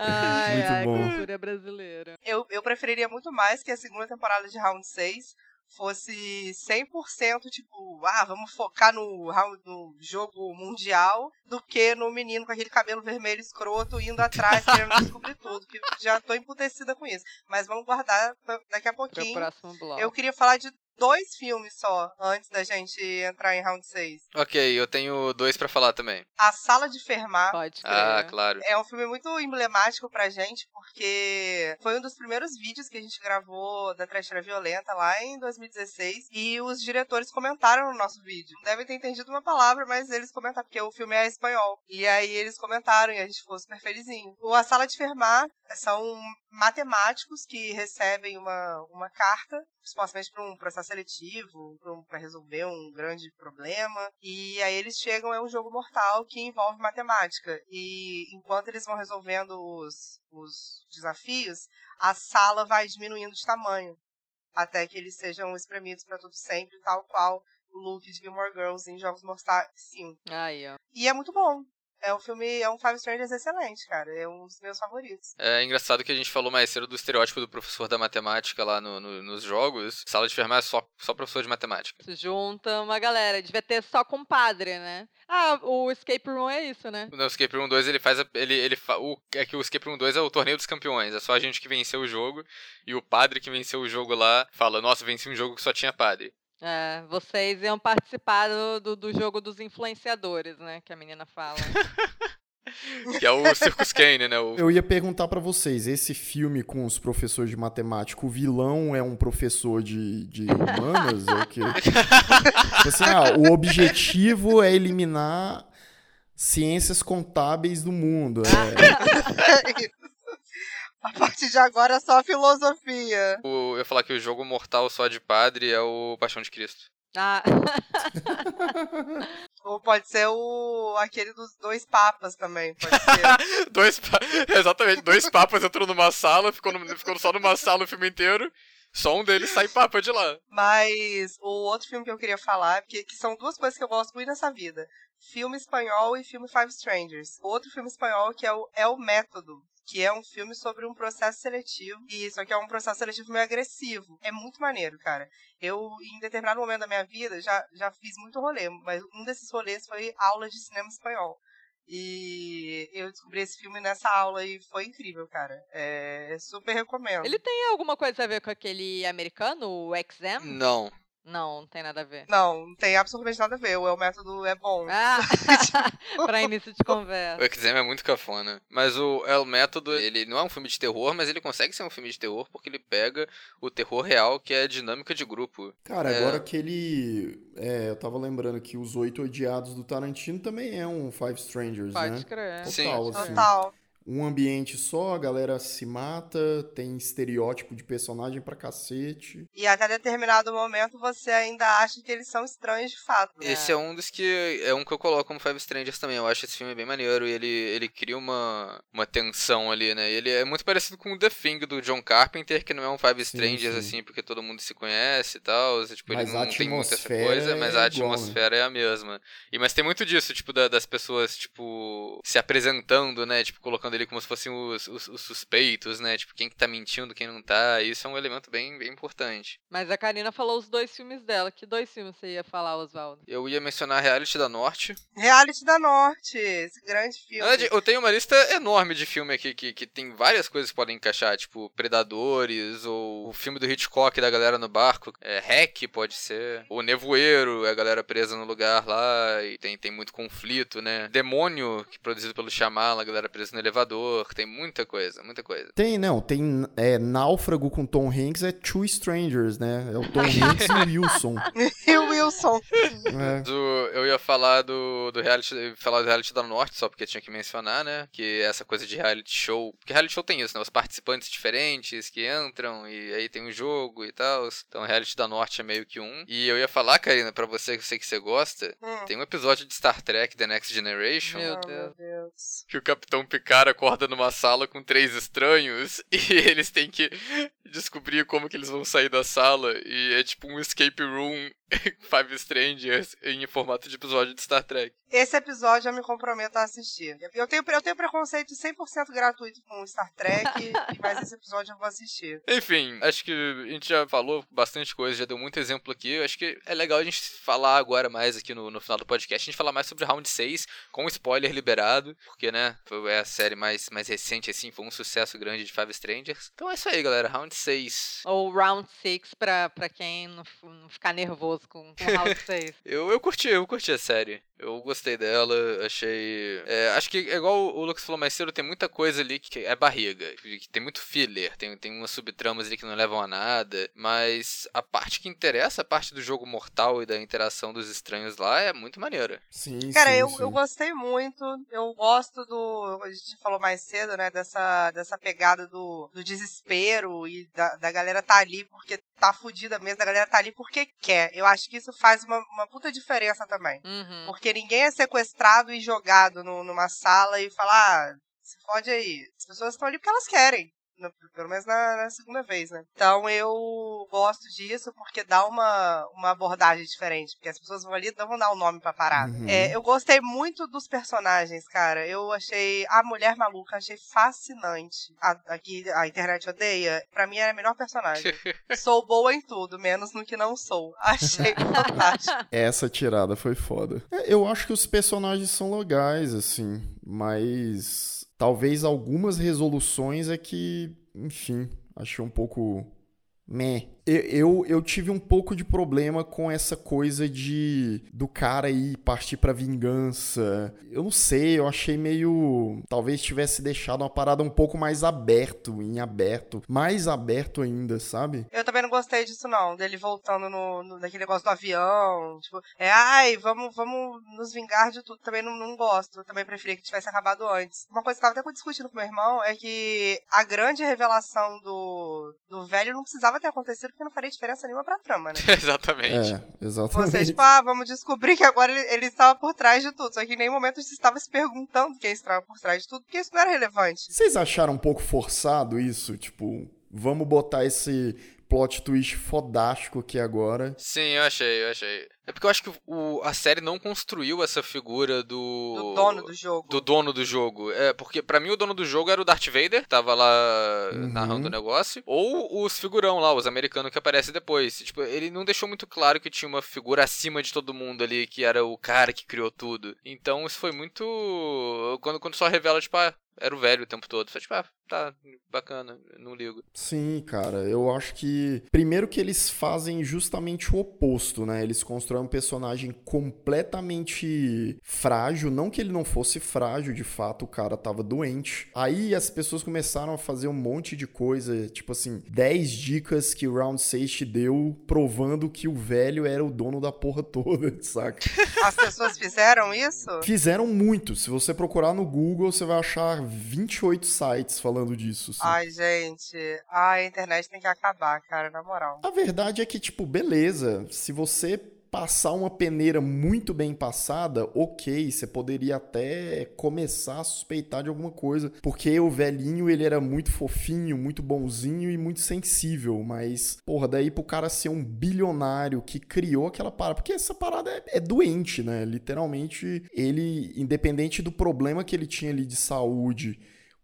Ai, Muito ai, bom. cultura brasileira. Eu, eu preferiria muito mais que a segunda temporada de Round 6 fosse 100% tipo, ah, vamos focar no, no jogo mundial, do que no menino com aquele cabelo vermelho escroto indo atrás, querendo [laughs] descobrir tudo. Que já tô emputecida com isso. Mas vamos guardar daqui a Pro pouquinho. próximo bloco. Eu queria falar de dois filmes só, antes da gente entrar em Round 6. Ok, eu tenho dois pra falar também. A Sala de Fermar. Pode crer. Ah, claro. É um filme muito emblemático pra gente, porque foi um dos primeiros vídeos que a gente gravou da Trecheira Violenta lá em 2016. E os diretores comentaram no nosso vídeo. Não devem ter entendido uma palavra, mas eles comentaram, porque o filme é espanhol. E aí eles comentaram e a gente ficou super felizinho. O A Sala de Fermar são matemáticos que recebem uma, uma carta supostamente para um processo seletivo, para resolver um grande problema. E aí eles chegam, é um jogo mortal que envolve matemática. E enquanto eles vão resolvendo os, os desafios, a sala vai diminuindo de tamanho. Até que eles sejam espremidos para tudo sempre, tal qual o Luke de Gilmore Girls em Jogos Mortais 5. Aí, ó. E é muito bom. É um filme, é um Five Strangers excelente, cara. É um dos meus favoritos. É engraçado que a gente falou mais cedo do estereótipo do professor da matemática lá no- no- nos jogos. Sala de enfermagem é só, só professor de matemática. Se junta uma galera. Devia ter só compadre, né? Ah, o Escape Room é isso, né? No Escape Room 2 ele faz a, ele, ele fa- o, é que o Escape Room 2 é o torneio dos campeões, é só a gente que venceu o jogo e o padre que venceu o jogo lá fala: "Nossa, venci um jogo que só tinha padre". É, vocês iam participar do, do, do jogo dos influenciadores, né? Que a menina fala. [laughs] Que é o Circus Kane, né? O, Eu ia perguntar pra vocês, esse filme com os professores de matemática, o vilão é um professor de, de humanas? ou o quê? Tipo assim, ah, o objetivo é eliminar ciências contábeis do mundo. É, [laughs] A partir de agora é só filosofia. o- eu ia falar que o jogo mortal só de padre é o Paixão de Cristo. Ah, [laughs] Ou pode ser o aquele dos dois papas também. Pode ser. [laughs] dois pa- Exatamente, dois papas entram numa sala, ficou, no- ficou só numa sala o filme inteiro. Só um deles sai papa de lá. Mas o outro filme que eu queria falar, que, que são duas coisas que eu gosto muito nessa vida: filme espanhol e filme Five Strangers. Outro filme espanhol que é o É o Método. Que é um filme sobre um processo seletivo. E isso aqui é um processo seletivo meio agressivo. É muito maneiro, cara. Eu, em determinado momento da minha vida, já, já fiz muito rolê. Mas um desses rolês foi aula de cinema espanhol. E eu descobri esse filme nessa aula e foi incrível, cara. É, super recomendo. ele tem alguma coisa a ver com aquele americano, o XM? Não. Não, não tem nada a ver. Não, não tem absolutamente nada a ver. O É o Método é bom. Ah, [laughs] pra início de conversa. O Exame é muito cafona. Mas o El Método, ele não é um filme de terror, mas ele consegue ser um filme de terror porque ele pega o terror real, que é a dinâmica de grupo. Cara, É. agora aquele. É, eu tava lembrando que Os Oito Odiados do Tarantino também é um Five Strangers, Pode né? crer. Sim. Total, assim. Total. Um ambiente só, a galera se mata, tem estereótipo de personagem pra cacete. E até determinado momento você ainda acha que eles são estranhos de fato. né? Esse é um dos que. É um que eu coloco como Five Strangers também. Eu acho esse filme bem maneiro e ele, ele cria uma, uma tensão ali, né? Ele é muito parecido com o The Thing do John Carpenter, que não é um Five Sim, Strangers, sim. assim, porque todo mundo se conhece e tal. Tipo, Mas ele a não tem muita essa atmosfera coisa, mas é a igual, né? atmosfera é a mesma. E, mas tem muito disso, tipo, da- das pessoas, tipo, se apresentando, né? Tipo, colocando ele como se fossem os, os, os suspeitos, né? Tipo, quem que tá mentindo, quem não tá. Isso é um elemento bem, bem importante. Mas a Karina falou os dois filmes dela. Que dois filmes você ia falar, Oswaldo? Eu ia mencionar Reality da Norte. Reality da Norte, esse grande filme. verdade, eu tenho uma lista enorme de filme aqui que, que tem várias coisas que podem encaixar, tipo Predadores, ou o filme do Hitchcock da galera no barco, é, Hack pode ser, ou Nevoeiro, é a galera presa no lugar lá e tem, tem muito conflito, né? Demônio, que é produzido pelo Shyamalan, a galera presa no elevador, tem muita coisa, muita coisa. Tem, não, tem é, Náufrago com Tom Hanks, é Two Strangers, né? É o Tom Hanks e o Wilson. [laughs] E o Wilson. É. Do- eu ia falar do, do reality, falar do reality da Norte, só porque tinha que mencionar, né? Que essa coisa de reality show. Porque reality show tem isso, né? Os participantes diferentes que entram e aí tem um jogo e tal. Então, reality da Norte é meio que um. E eu ia falar, Karina, pra você que eu sei que você gosta, Hum. tem um episódio de Star Trek The Next Generation. Meu Deus. Que o Capitão Picard acorda numa sala com três estranhos [laughs] e eles têm que descobrir como que eles vão sair da sala. E é tipo um escape room [laughs] Five Strangers em formato de episódio de Star Trek. Esse episódio eu me comprometo a assistir. Eu tenho, eu tenho preconceito 100% gratuito com Star Trek, [laughs] mas esse episódio eu vou assistir. Enfim, acho que a gente já falou bastante coisa, já deu muito exemplo aqui. Eu acho que é legal a gente falar agora mais aqui no, no final do podcast. A gente falar mais sobre Round 6, com spoiler liberado, porque, né, foi a série mais, mais recente, assim, foi um sucesso grande de Five Strangers. Então é isso aí, galera. Round 6. Ou Round 6 pra, pra quem não, não ficar nervoso com, com Round [laughs] 6. eu, eu curti, eu curti a série. Eu gostei dela, achei. É, acho que, é igual o Lucas falou mais cedo, tem muita coisa ali que é barriga. Que tem muito filler, tem, tem umas subtramas ali que não levam a nada. Mas a parte que interessa, a parte do jogo mortal e da interação dos estranhos lá, é muito maneira. Sim, Cara, sim, eu, sim. eu gostei muito. Eu gosto do. A gente falou mais cedo, né? Dessa, dessa pegada do, do desespero e da, da galera tá ali porque tá fudida mesmo, da galera tá ali porque quer. Eu acho que isso faz uma, uma puta diferença também. Uhum. Porque ninguém é sequestrado e jogado no- numa sala e fala, ah, se fode aí. As pessoas estão ali porque elas querem. No- Pelo menos na, na segunda vez, né? Então eu gosto disso porque dá uma, uma abordagem diferente. Porque as pessoas vão ali e não vão dar o nome pra parada. Uhum. É, eu gostei muito dos personagens, cara. Eu achei a mulher maluca, achei fascinante. A, aqui a internet odeia. Pra mim era a melhor personagem. [laughs] sou boa em tudo, menos no que não sou. [laughs] Achei fantástico. Essa tirada foi foda. É, eu acho que os personagens são legais, assim, mas talvez algumas resoluções é que, enfim, achei um pouco meh. Eu, eu, tive um pouco de problema com essa coisa de do cara aí partir pra vingança. Eu não sei, eu achei meio. Talvez tivesse deixado uma parada um pouco mais aberto, em aberto. Mais aberto ainda, sabe? Eu também não gostei disso, não. Dele voltando no, no naquele negócio do avião. Tipo, é, ai, vamos, vamos nos vingar de tudo. Também não, não gosto. Eu também preferia que tivesse acabado antes. Uma coisa que eu tava até discutindo com meu irmão é que a grande revelação do, do velho não precisava ter acontecido porque não faria diferença nenhuma pra trama, né? [laughs] Exatamente. É, exatamente. Você, tipo, ah, vamos descobrir que agora ele, ele estava por trás de tudo. Só que em nenhum momento você estava se perguntando quem estava por trás de tudo, porque isso não era relevante. Vocês acharam um pouco forçado isso? Tipo, vamos botar esse plot twist fodástico aqui agora. Sim, eu achei, eu achei. É porque eu acho que o, a série não construiu essa figura do. Do dono do jogo. do dono do jogo. É, porque pra mim o dono do jogo era o Darth Vader, que tava lá Uhum. narrando o negócio, ou os figurão lá, os americanos que aparecem depois. Tipo, ele não deixou muito claro que tinha uma figura acima de todo mundo ali, que era o cara que criou tudo. Então isso foi muito. Quando, quando só revela, tipo, ah, era o velho o tempo todo. Foi tipo, ah, tá, bacana, não ligo. Sim, cara, eu acho que. Primeiro que eles fazem justamente o oposto, né? Eles constroem um personagem completamente frágil. Não que ele não fosse frágil, de fato, o cara tava doente. Aí as pessoas começaram a fazer um monte de coisa, tipo assim, 10 dicas que o Round 6 te deu, provando que o velho era o dono da porra toda, [laughs] saca? As pessoas fizeram isso? Fizeram muito. Se você procurar no Google, você vai achar 28 sites falando disso. assim. Ai, gente. A internet tem que acabar, cara, na moral. A verdade é que, tipo, beleza, se você passar uma peneira muito bem passada, ok, você poderia até começar a suspeitar de alguma coisa, porque o velhinho, ele era muito fofinho, muito bonzinho e muito sensível, mas, porra, daí pro cara ser um bilionário que criou aquela parada, porque essa parada é, é doente, né, literalmente, ele, independente do problema que ele tinha ali de saúde,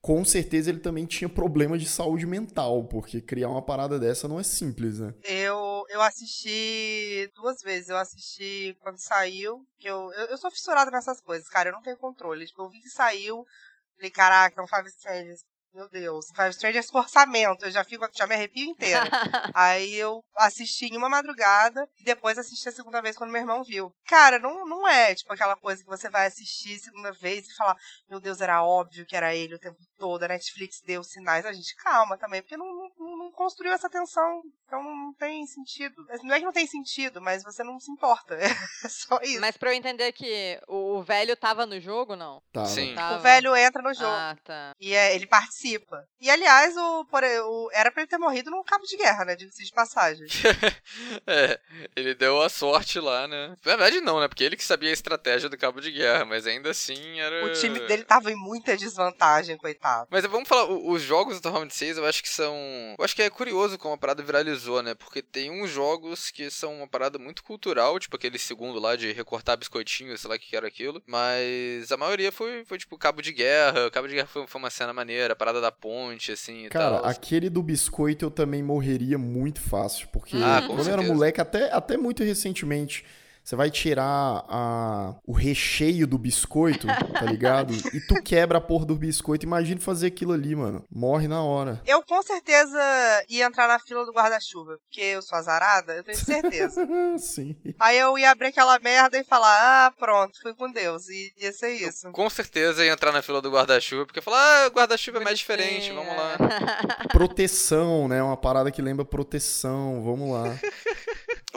com certeza ele também tinha problema de saúde mental, porque criar uma parada dessa não é simples, né? Eu, eu assisti duas vezes. Eu assisti quando saiu, que eu, eu, eu sou fissurada nessas coisas, cara, eu não tenho controle. Tipo, eu vi que saiu, falei, caraca, um Five Strangers. Meu Deus, Five Strangers com orçamento, eu já fico, já me arrepio inteira. [laughs] Aí eu assisti em uma madrugada e depois assisti a segunda vez quando meu irmão viu. Cara, não, não é tipo aquela coisa que você vai assistir segunda vez e falar, meu Deus, era óbvio que era ele o tempo todo, a Netflix deu sinais. A gente, calma também, porque não, não, não construiu essa tensão Então não tem sentido. Não é que não tem sentido, mas você não se importa. [laughs] É só isso. Mas pra eu entender que o, velho tava no jogo, não? Tava. Sim. Tava. O velho entra no jogo. Ah, tá. E é, ele participa. E aliás, o, por- o- era pra ele ter morrido num cabo de guerra, né? Diga-se de passagem. [laughs] é, ele deu a sorte lá, né? Na verdade, não, né? Porque ele que sabia a estratégia do cabo de guerra, mas ainda assim era. O time dele tava em muita desvantagem, coitado. Mas vamos falar, o- os jogos do Round 6 eu acho que são. Eu acho que é curioso como a parada viralizou, né? Porque tem uns jogos que são uma parada muito cultural, tipo aquele segundo lá de recortar biscoitinho, sei lá o que era aquilo. Mas a maioria foi, foi tipo cabo de guerra. Cabo de guerra foi, foi uma cena maneira, parada da ponte, assim e Cara, tal. aquele do biscoito eu também morreria muito fácil, porque Ah, quando eu era moleque, até, até muito recentemente, você vai tirar a, o recheio do biscoito, tá ligado? [laughs] E tu quebra a porra do biscoito. Imagina fazer aquilo ali, mano. Morre na hora. Eu com certeza ia entrar na fila do guarda-chuva, porque eu sou azarada, eu tenho certeza. [laughs] Sim. Aí eu ia abrir aquela merda e falar, ah, pronto, fui com Deus. E ia ser isso. Com certeza ia entrar na fila do guarda-chuva, porque falar, ah, guarda-chuva é mais diferente, vamos lá. [laughs] Proteção, né? Uma parada que lembra proteção. Vamos lá.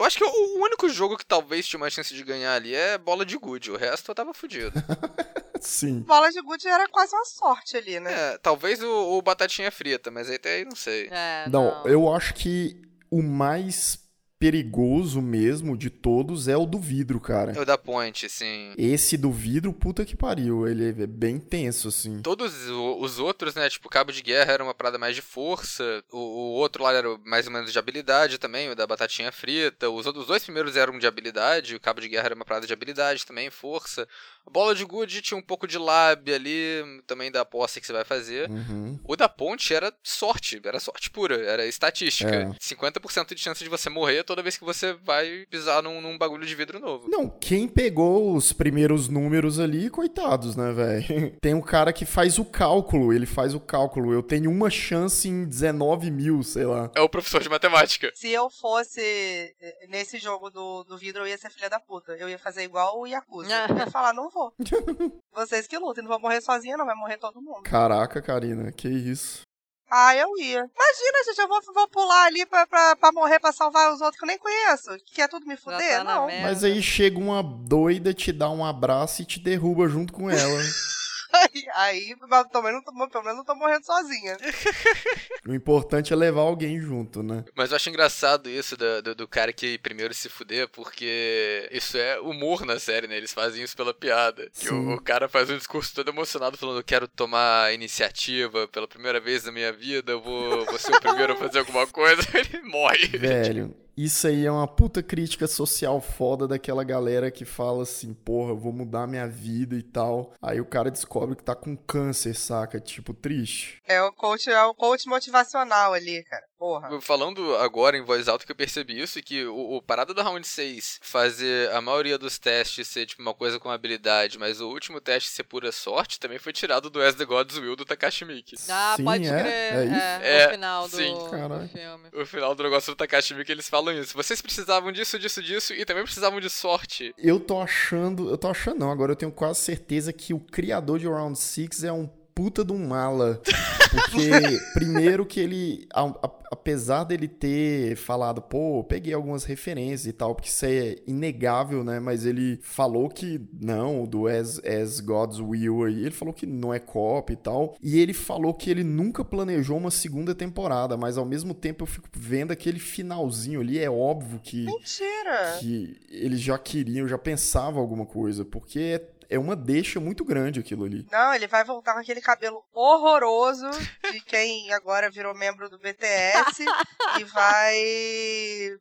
Eu acho que o único jogo que talvez tinha uma chance de ganhar ali é bola de gude, o resto eu tava fudido. [laughs] Sim. Bola de gude era quase uma sorte ali, né? É, talvez o, o batatinha frita, mas aí até aí não sei. É, Não, eu acho que o mais perigoso mesmo de todos é o do vidro, cara. É o da ponte, sim. Esse do vidro, puta que pariu. Ele é bem tenso, assim. Todos os outros, né? Tipo, cabo de guerra era uma parada mais de força. O, o outro lá era mais ou menos de habilidade também, o da batatinha frita. Os outros dois primeiros eram de habilidade. O cabo de guerra era uma parada de habilidade também, força. A bola de gude tinha um pouco de lábia ali, também da aposta que você vai fazer. Uhum. O da ponte era sorte, era sorte pura, era estatística. É. 50% de chance de você morrer toda vez que você vai pisar num, num bagulho de vidro novo. Não, quem pegou os primeiros números ali, coitados, né, velho? [laughs] Tem um cara que faz o cálculo, ele faz o cálculo. Eu tenho uma chance em 19 mil, sei lá. É o professor de matemática. Se eu fosse eh, nesse jogo do, do vidro, eu ia ser filha da puta. Eu ia fazer igual o Yakuza. Eu ia falar, não vou. [laughs] Vocês que lutem, não vou morrer sozinha, não, vai morrer todo mundo. Caraca, Karina, que isso. Ah, eu ia. Imagina, gente, eu vou, vou pular ali pra, pra, pra morrer, pra salvar os outros que eu nem conheço. Que quer tudo me fuder? tá não. merda. Mas aí chega uma doida, te dá um abraço e te derruba junto com ela. [laughs] Aí, [laughs] aí mas também não tô, pelo menos não tô morrendo sozinha. [laughs] o importante é levar alguém junto, né? Mas eu acho engraçado isso do, do, do cara que primeiro se fuder, porque isso é humor na série, né? Eles fazem isso pela piada. Que o, o cara faz um discurso todo emocionado falando: Eu quero tomar iniciativa pela primeira vez na minha vida, eu vou, vou ser o primeiro a fazer alguma coisa. [laughs] Ele morre. Velho, isso aí é uma puta crítica social foda daquela galera que fala assim, porra, vou mudar minha vida e tal. Aí o cara descobre que tá com câncer, saca? Tipo, triste. É o coach, é o coach motivacional ali, cara. Porra. Falando agora em voz alta que eu percebi isso, que o, o parada do round 6 fazer a maioria dos testes ser tipo uma coisa com habilidade, mas o último teste ser pura sorte, também foi tirado do As the Gods Will do Takashi Miike. Ah, Sim, pode é? crer. É isso? É, no final do, sim. do filme. O final do negócio do Takashi Miike, eles falam isso. Vocês precisavam disso, disso, disso e também precisavam de sorte. Eu tô achando, eu tô achando não, agora eu tenho quase certeza que o criador de Round 6 é um puta de um mala. [laughs] Porque, primeiro que ele, a- a- apesar dele ter falado, pô, peguei algumas referências e tal, porque isso é inegável, né? Mas ele falou que não, do As, As God's Will aí, ele falou que não é cop e tal. E ele falou que ele nunca planejou uma segunda temporada, mas ao mesmo tempo eu fico vendo aquele finalzinho ali, é óbvio que Mentira. que eles já queriam, já pensavam alguma coisa, porque é é uma deixa muito grande aquilo ali. Não, ele vai voltar com aquele cabelo horroroso de quem agora virou membro do BTS [laughs] e vai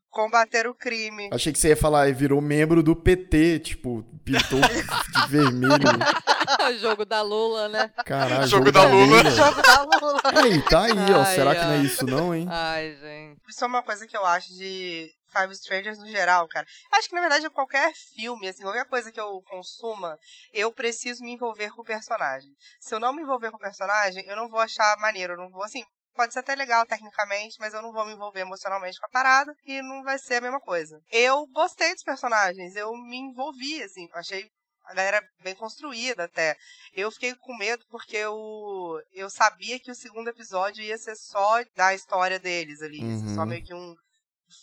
combater o crime. Achei que você ia falar, "Ah, virou membro do PT, tipo, pintou [laughs] de vermelho. jogo da Lula, né? Caralho, Jogo da Lula. [laughs] Jogo da Lula. Aí, tá aí, ó. Ai, Será que não é isso não, hein? Ai, gente. Isso é uma coisa que eu acho de Five Strangers no geral, cara. Acho que, na verdade, qualquer filme, assim, qualquer coisa que eu consuma, eu preciso me envolver com o personagem. Se eu não me envolver com o personagem, eu não vou achar maneiro, eu não vou, assim... Pode ser até legal tecnicamente, mas eu não vou me envolver emocionalmente com a parada e não vai ser a mesma coisa. Eu gostei dos personagens, eu me envolvi, assim, achei a galera bem construída até. Eu fiquei com medo porque eu, eu sabia que o segundo episódio ia ser só da história deles ali. ia ser Só Uhum. meio que um,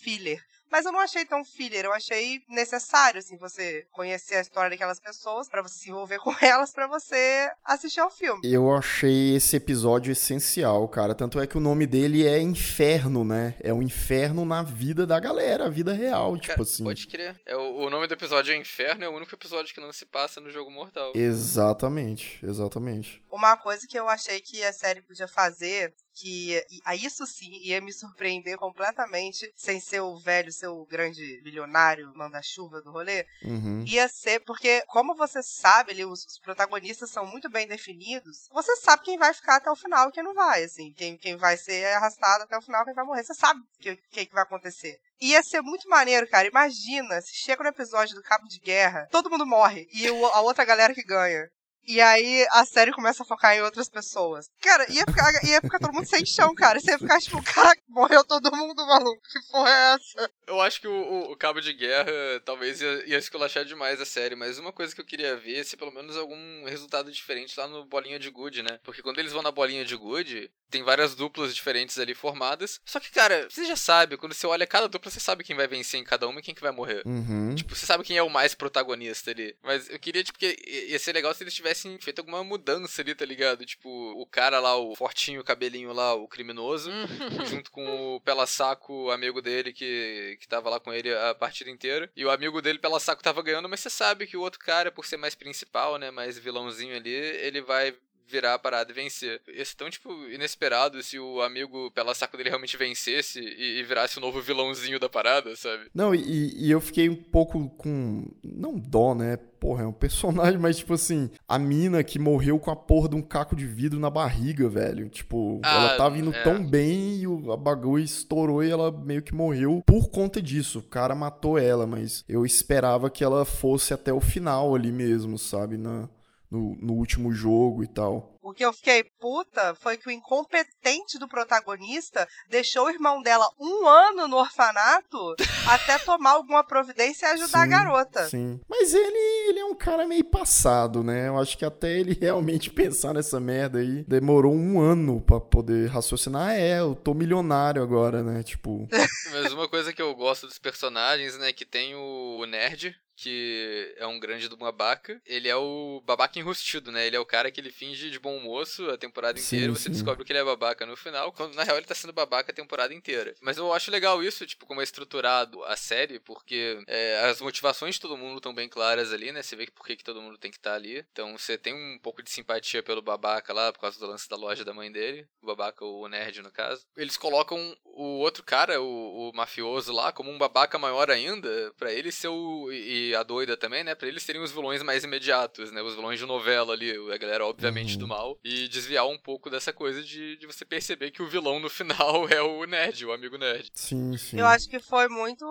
filler. Mas eu não achei tão filler, eu achei necessário, assim, você conhecer a história daquelas pessoas, para você se envolver [laughs] com elas, para você assistir ao filme. Eu achei esse episódio essencial, cara. Tanto é que o nome dele é Inferno, né? É o um inferno na vida da galera, a vida real, tipo cara, assim. Pode crer. É, o, o nome do episódio é Inferno, é o único episódio que não se passa no jogo mortal. Exatamente, exatamente. Uma coisa que eu achei que a série podia fazer que a isso sim ia me surpreender completamente, sem ser o velho, ser o grande bilionário, manda-chuva do rolê. Uhum. Ia ser, porque, como você sabe, ali, os, os, protagonistas são muito bem definidos, você sabe quem vai ficar até o final e quem não vai, assim. Quem, quem vai ser arrastado até o final, quem vai morrer. Você sabe o que, que, que vai acontecer. Ia ser muito maneiro, cara. Imagina se chega no episódio do Cabo de Guerra, todo mundo morre e o, a outra galera que ganha. E aí a série começa a focar em outras pessoas. Cara, ia ficar, ia ficar todo mundo sem chão, cara. Você ia ficar tipo, cara, morreu todo mundo, maluco. Que porra é essa? Eu acho que o, o, o Cabo de Guerra talvez ia, ia esculachar demais a série, mas uma coisa que eu queria ver é se pelo menos algum resultado diferente lá no Bolinha de Good, né? Porque quando eles vão na Bolinha de Good, tem várias duplas diferentes ali formadas. Só que, cara, você já sabe, quando você olha cada dupla, você sabe quem vai vencer em cada uma e quem que vai morrer. Uhum. Tipo, você sabe quem é o mais protagonista ali. Mas eu queria, tipo, que ia ser legal se eles tivessem feito alguma mudança ali, tá ligado? Tipo, o cara lá, o fortinho, o cabelinho lá, o criminoso, [laughs] junto com o Pela Saco, amigo dele, que, que tava lá com ele a partida inteira. E o amigo dele, Pela Saco, tava ganhando, mas você sabe que o outro cara, por ser mais principal, né, mais vilãozinho ali, ele vai virar a parada e vencer. Esse tão, tipo, inesperado se o amigo pela saco dele realmente vencesse e, e virasse o novo vilãozinho da parada, sabe? Não, e, e, eu fiquei um pouco com. Não dó, né? Porra, é um [laughs] personagem, mas tipo assim, a mina que morreu com a porra de um caco de vidro na barriga, velho. Tipo, ah, ela tava indo é. tão bem e o a bagulho estourou e ela meio que morreu por conta disso. O cara matou ela, mas eu esperava que ela fosse até o final ali mesmo, sabe? Na, no, no último jogo e tal. O que eu fiquei puta foi que o incompetente do protagonista deixou o irmão dela um ano no orfanato [laughs] até tomar alguma providência e ajudar sim, a garota. Sim. Mas ele, ele é um cara meio passado, né? Eu acho que até ele [laughs] realmente pensar nessa merda aí demorou um ano para poder raciocinar. Ah, é, eu tô milionário agora, né? Tipo. [laughs] Mas uma coisa que eu gosto dos personagens, né? Que tem o nerd, que é um grande do babaca. Ele é o babaca enrustido, né? Ele é o cara que ele finge de bom moço a temporada sim, inteira. Você sim. descobre que ele é babaca no final, quando na real ele tá sendo babaca a temporada inteira. Mas eu acho legal isso, tipo, como é estruturado a série, porque é, as motivações de todo mundo estão bem claras ali, né? Você vê por que, que todo mundo tem que estar tá ali. Então você tem um pouco de simpatia pelo babaca lá, por causa do lance da loja da mãe dele. O babaca, o nerd, no caso. Eles colocam o outro cara, o, o mafioso lá, como um babaca maior ainda, para ele ser o. E a doida também, né? Pra eles serem os vilões mais imediatos, né? Os vilões de novela ali, a galera, obviamente, Uhum. do mal. E desviar um pouco dessa coisa de, de você perceber que o vilão no final [laughs] é o nerd, o amigo nerd. Sim, sim. Eu acho que foi muito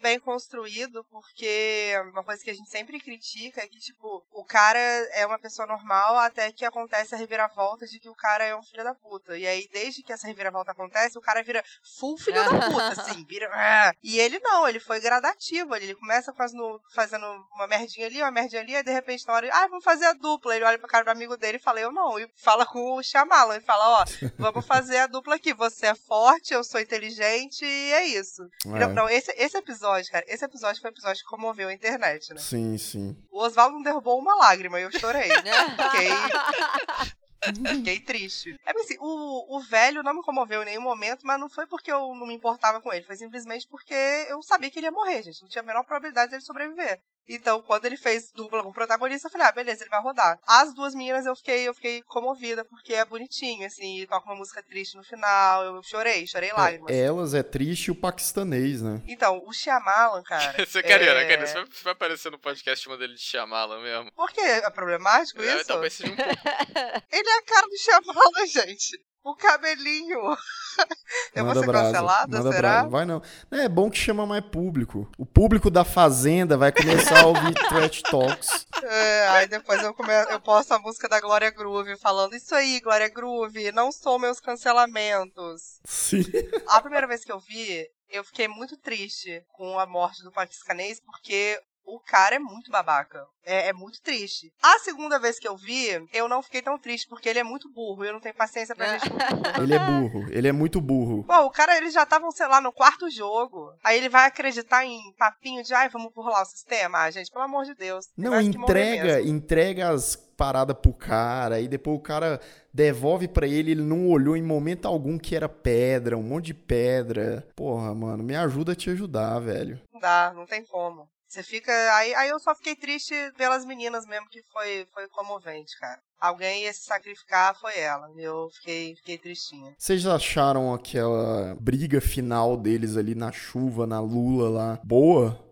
bem construído, porque uma coisa que a gente sempre critica é que, tipo, o cara é uma pessoa normal até que acontece a reviravolta de que o cara é um filho da puta. E aí, desde que essa reviravolta acontece, o cara vira full filho da puta, assim, vira. "Ah". E ele não, ele foi gradativo ali. Ele começa fazendo, fazendo uma merdinha ali, uma merdinha ali, aí de repente na hora, ah, vamos fazer a dupla. Ele olha pra cara do amigo dele e fala, eu não. E fala com o Shyamalan e fala, ó, [laughs] vamos fazer a dupla aqui. Você é forte, eu sou inteligente e é isso. É. Não, não, esse, esse episódio, cara, esse episódio foi um episódio que comoveu a internet, né? Sim, sim. O Oswaldo não derrubou uma lágrima e eu chorei. [laughs] Fiquei. Fiquei triste. É assim, o, o velho não me comoveu em nenhum momento, mas não foi porque eu não me importava com ele, foi simplesmente porque eu sabia que ele ia morrer, gente. Não tinha a menor probabilidade dele sobreviver. Então, quando ele fez dupla com o protagonista, eu falei, ah, beleza, ele vai rodar. As duas meninas eu fiquei, eu fiquei comovida, porque é bonitinho, assim, e toca uma música triste no final. Eu chorei, chorei lágrimas. É, elas é triste e o paquistanês, né? Então, o Shyamalan, cara. [laughs] Você, Karina, é... Karina, você vai, aparecer no podcast chamando ele de Shyamalan mesmo? Por quê? É problemático É, isso? talvez seja um pouco. [laughs] Ele é a cara do Shyamalan, [laughs] gente. O cabelinho. [laughs] Eu vou ser cancelada, será? brasa. Vai não. É bom que chama mais público. O público da Fazenda vai começar a ouvir [laughs] Trash Talks. É, aí depois eu, come... eu posto a música da Glória Groove falando isso aí, Glória Groove, não sou meus cancelamentos. Sim. A primeira vez que eu vi, eu fiquei muito triste com a morte do paquistanês, porque O cara é muito babaca. É, é, muito triste. A segunda vez que eu vi, eu não fiquei tão triste, porque ele é muito burro. Eu não tenho paciência pra gente [laughs] burro. Ele é burro. Ele é muito burro. Pô, o cara, eles já estavam, sei lá, no quarto jogo. Aí ele vai acreditar em papinho de, ai, vamos burlar o sistema. Ah, gente, pelo amor de Deus. Não, entrega, entrega as paradas pro cara, e depois o cara devolve para ele, ele não olhou em momento algum que era pedra, um monte de pedra. Porra, mano, me ajuda a te ajudar, velho. Não dá, não tem como. Você fica. Aí, aí eu só fiquei triste pelas meninas mesmo, que foi, foi comovente, cara. Alguém ia se sacrificar, foi ela. Eu fiquei, fiquei tristinha. Vocês acharam aquela briga final deles ali na chuva, na lula lá, boa?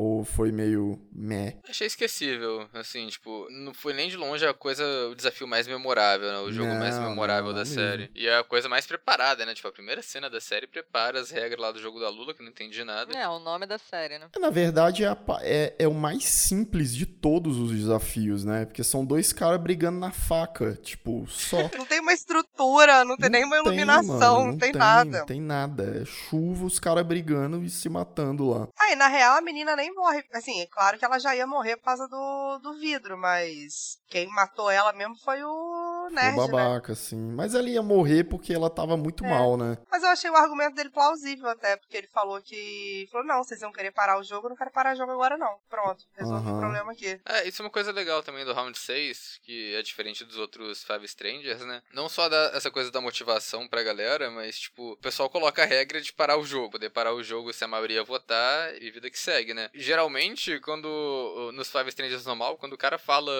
Ou foi meio meh? Achei esquecível, assim, tipo, não foi nem de longe a coisa, o desafio mais memorável, né? O jogo não, mais memorável não, da série. Mesmo. E a coisa mais preparada, né? Tipo, a primeira cena da série prepara as regras lá do jogo da Lula, que não entendi nada. É, o nome da série, né? Na verdade, é, a, é, é o mais simples de todos os desafios, né? Porque são dois caras brigando na faca, tipo, só. não tem uma estrutura, não tem nenhuma iluminação, mano, não, tem, tem nada. Não tem nada. É chuva, os caras brigando e se matando lá. Aí, na real, a menina nem morre. Assim, é claro que ela já ia morrer por causa do, do vidro, mas quem matou ela mesmo foi o nerd, o né? babaca, né? sim. Mas ela ia morrer porque ela tava muito é. mal, né? Mas eu achei o argumento dele plausível até, porque ele falou que... Falou, não, vocês vão querer parar o jogo, eu não quero parar o jogo agora não. Pronto, resolvi uhum. o problema aqui. É, isso é uma coisa legal também do Round 6, que é diferente dos outros Five Strangers, né? Não só da, essa coisa da motivação pra galera, mas, tipo, o pessoal coloca a regra de parar o jogo, poder parar o jogo se a maioria votar e vida que segue, né? Geralmente geralmente, quando nos Five Strangers normal, quando o cara fala,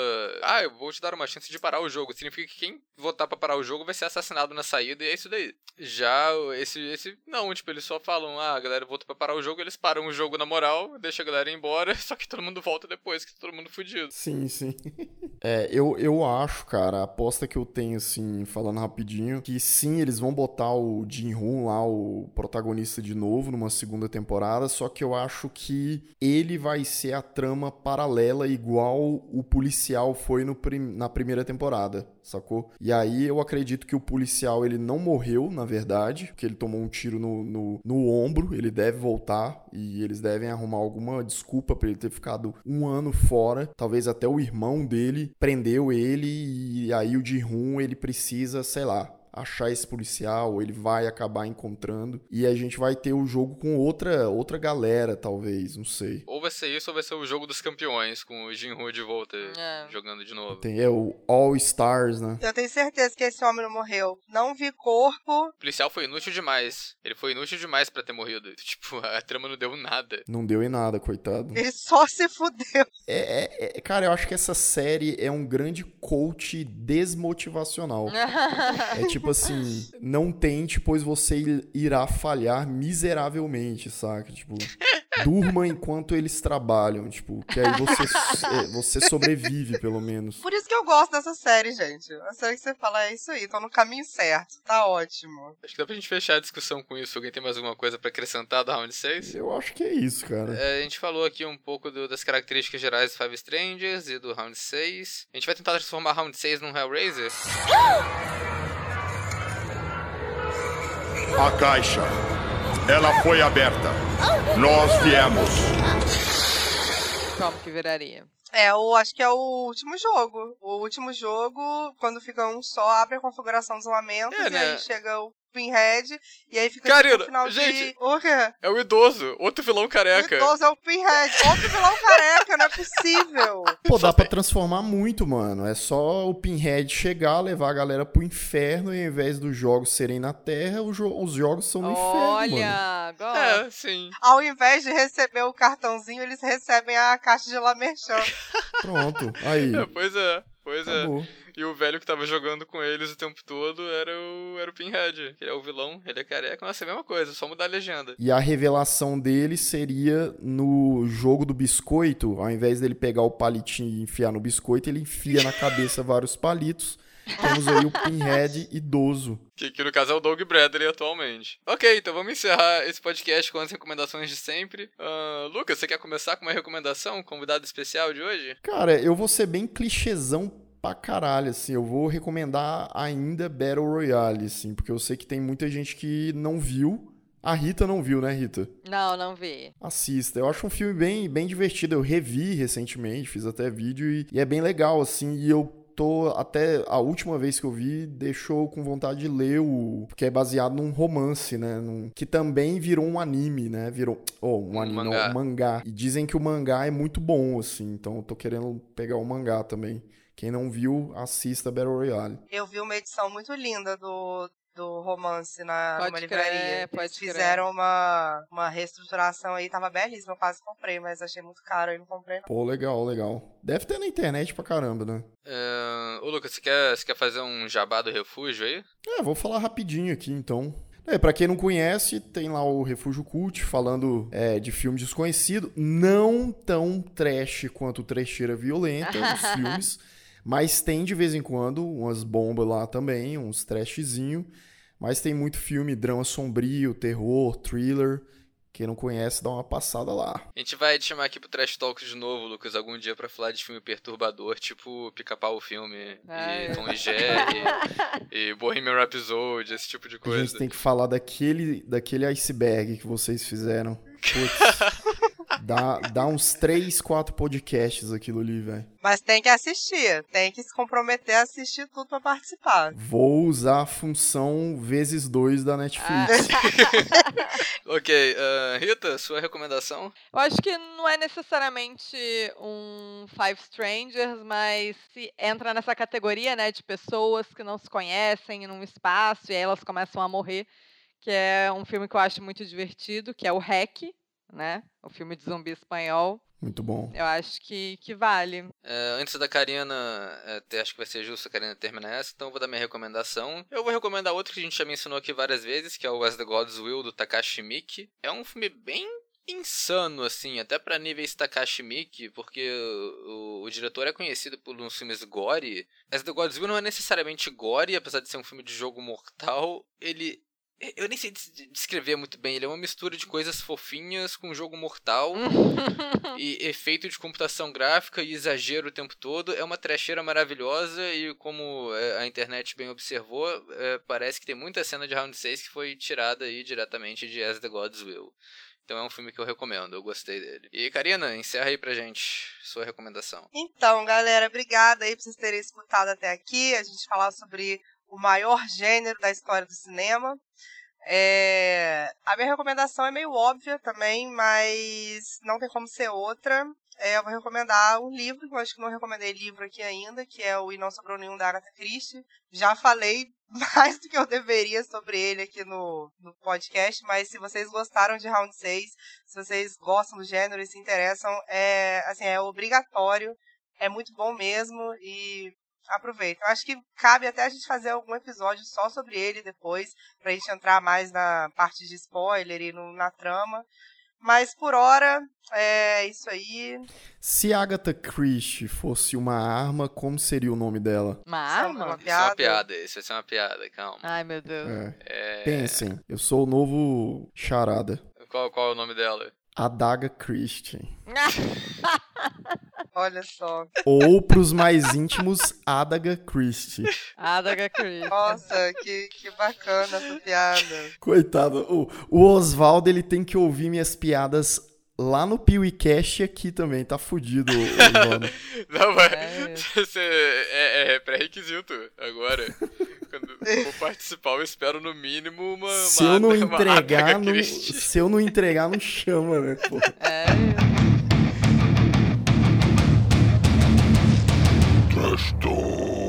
ah, eu vou te dar uma chance de parar o jogo, significa que quem votar para parar o jogo vai ser assassinado na saída e é isso daí. Já esse, esse não, tipo, eles só falam, ah, a galera votou pra parar o jogo, eles param o jogo na moral, deixa a galera ir embora, [laughs] só que todo mundo volta depois, que tá todo mundo fudido. Sim, sim. [laughs] é, eu, eu acho, cara, a aposta que eu tenho, assim, falando rapidinho, que sim, eles vão botar o Jin Hoon lá, o protagonista de novo, numa segunda temporada, só que eu acho que ele vai ser a trama paralela igual o policial foi no prim na primeira temporada, sacou? E aí eu acredito que o policial ele não morreu, na verdade, porque ele tomou um tiro no, no, no ombro, ele deve voltar e eles devem arrumar alguma desculpa para ele ter ficado um ano fora. Talvez até o irmão dele prendeu ele e aí o Ji-Hoon ele precisa, sei lá, achar esse policial, ele vai acabar encontrando e a gente vai ter o jogo com outra outra galera, talvez, não sei. Ou vai ser isso ou vai ser o jogo dos campeões com o Jinru de volta é. jogando de novo. Tem é o All Stars, né? Eu tenho certeza que esse homem não morreu. Não vi corpo. O policial foi inútil demais. Ele foi inútil demais para ter morrido. [laughs] Tipo, a trama não deu nada. Não deu em nada, coitado. Ele só se fudeu. É, é, é cara, eu acho que essa série é um grande coach desmotivacional. [laughs] é tipo tipo assim, não tente, pois você irá falhar miseravelmente, saca? Tipo, [laughs] durma enquanto eles trabalham, tipo, que aí você, é, você sobrevive, pelo menos. Por isso que eu gosto dessa série, gente. A série que você fala é isso aí, tô no caminho certo, tá ótimo. Acho que dá pra gente fechar a discussão com isso. Alguém tem mais alguma coisa para acrescentar do Round 6? Eu acho que é isso, cara. É, a gente falou aqui um pouco do, das características gerais do Five Strangers e do Round 6. A gente vai tentar transformar Round 6 num Hellraiser? [gasps] [gasps] [gasps] A caixa. Ela foi aberta. Nós viemos. Como que viraria? É, eu acho que é o último jogo. O último jogo, quando fica um só, abre a configuração dos lamentos é, e né? aí chega o Pinhead, e aí fica Karina, no final gente, de... O quê? É o idoso, outro vilão careca. O idoso é o Pinhead, outro vilão careca, não é possível. [laughs] Pô, dá pra transformar muito, mano. É só o Pinhead chegar, levar a galera pro inferno, e ao invés dos jogos serem na Terra, os, jo os jogos são no Olha, inferno, Olha, agora. É, sim. Ao invés de receber o cartãozinho, eles recebem a caixa de Lamerchan. Pronto, aí. [laughs] É, pois é, pois. Acabou. é. E o velho que tava jogando com eles o tempo todo era o, era o Pinhead. Ele é o vilão, ele é careca. Nossa, é a mesma coisa, só mudar a legenda. E a revelação dele seria no jogo do biscoito, ao invés dele pegar o palitinho e enfiar no biscoito, ele enfia na cabeça [laughs] vários palitos. Temos aí o Pinhead idoso. Que, que, no caso é o Doug Bradley atualmente. Ok, então vamos encerrar esse podcast com as recomendações de sempre. Uh, Lucas, você quer começar com uma recomendação, convidado especial de hoje? Cara, eu vou ser bem clichêzão pra caralho, assim. Eu vou recomendar ainda Battle Royale, assim, porque eu sei que tem muita gente que não viu A Rita não viu, né, Rita? Não, não vi. Assista. Eu acho um filme bem, bem divertido. Eu revi recentemente, fiz até vídeo e, e é bem legal, assim. E eu tô até a última vez que eu vi deixou com vontade de ler o porque é baseado num romance, né, num, que também virou um anime, né? Virou oh, um, Um anime, mangá. Não, um mangá. E dizem que o mangá é muito bom assim, então eu tô querendo pegar o mangá também. Quem não viu, assista Battle Royale. Eu vi uma edição muito linda do, do romance na, Pode numa crer, livraria. pode Eles crer. fizeram uma, uma reestruturação aí, tava belíssima, eu quase comprei, mas achei muito caro aí, não comprei não. Pô, legal, legal. Deve ter na internet pra caramba, né? É, ô, Lucas, você quer, você quer fazer um jabá do refúgio aí? É, vou falar rapidinho aqui então. É, pra quem não conhece, tem lá o Refúgio Cult falando é, de filme desconhecido, não tão trash quanto trecheira violenta os [laughs] filmes, mas tem de vez em quando umas bombas lá também, uns trashzinho, mas tem muito filme, drama sombrio, terror, thriller. Quem não conhece, dá uma passada lá. A gente vai te chamar aqui pro Trash Talks de novo, Lucas, algum dia pra falar de filme perturbador, tipo Pica-Pau o filme, Ai. e Tom e Jerry, [laughs] e Bohemian Rhapsody, esse tipo de A coisa. gente tem que falar daquele, daquele iceberg que vocês fizeram. Putz, dá, dá uns 3, 4 podcasts aquilo ali, velho. Mas tem que assistir, tem que se comprometer a assistir tudo pra participar. Vou usar a função vezes 2 da Netflix. [laughs] Ok, ah, Rita, sua recomendação? Eu acho que não é necessariamente um Five Strangers, mas se entra nessa categoria, né, de pessoas que não se conhecem num espaço e aí elas começam a morrer, que é um filme que eu acho muito divertido, que é o Hack, né, o filme de zumbi espanhol. Muito bom. Eu acho que, que vale. É, antes da Karina, é, acho que vai ser justo a Karina terminar essa, então eu vou dar minha recomendação. Eu vou recomendar outro que a gente já mencionou aqui várias vezes, que é o As the Gods Will, do Takashi Miike. É um filme bem insano, assim, até pra níveis Takashi Miike, porque o, o diretor é conhecido por uns filmes gore. As the Gods Will não é necessariamente gore, apesar de ser um filme de jogo mortal, ele... Eu nem sei des- descrever muito bem, ele é uma mistura de coisas fofinhas com jogo mortal [laughs] e efeito de computação gráfica e exagero o tempo todo. É uma trecheira maravilhosa e, como é, a internet bem observou, é, parece que tem muita cena de Round 6 que foi tirada aí diretamente de As the Gods Will. Então é um filme que eu recomendo, eu gostei dele. E Karina, encerra aí pra gente sua recomendação. Então, galera, obrigada aí por vocês terem escutado até aqui. A gente falar sobre o maior gênero da história do cinema. É, A minha recomendação é meio óbvia também, mas não tem como ser outra. É, eu vou recomendar um livro, que eu acho que não recomendei livro aqui ainda, que é o E Não Sobrou Nenhum da Agatha Christie. Já falei [laughs] mais do que eu deveria sobre ele aqui no, no podcast, mas se vocês gostaram de Round 6, se vocês gostam do gênero e se interessam, é, assim, é obrigatório, é muito bom mesmo e aproveita. Eu acho que cabe até a gente fazer algum episódio só sobre ele depois, pra gente entrar mais na parte de spoiler e no- na trama. Mas por hora, é isso aí. Se Agatha Christie fosse uma arma, como seria o nome dela? Uma Isso é uma arma? Isso é uma Piada. piada, isso vai ser uma piada, calma. Ai, meu Deus. É. É, Pensem, eu sou o novo charada. Qual, qual é o nome dela? Adaga Christie. [laughs] Olha só. Ou pros mais íntimos, Adaga Christie. Adaga Christie. Nossa, que, que bacana essa piada. Coitado, o, o Oswaldo ele tem que ouvir minhas piadas lá no PeeWeeCast e aqui também, tá fudido, o. [laughs] Não, mas É. é, é pré-requisito agora. Quando for participar, eu espero no mínimo uma. Se uma- eu não entregar, não, se eu não entregar, não chama, né, pô. É. Talk.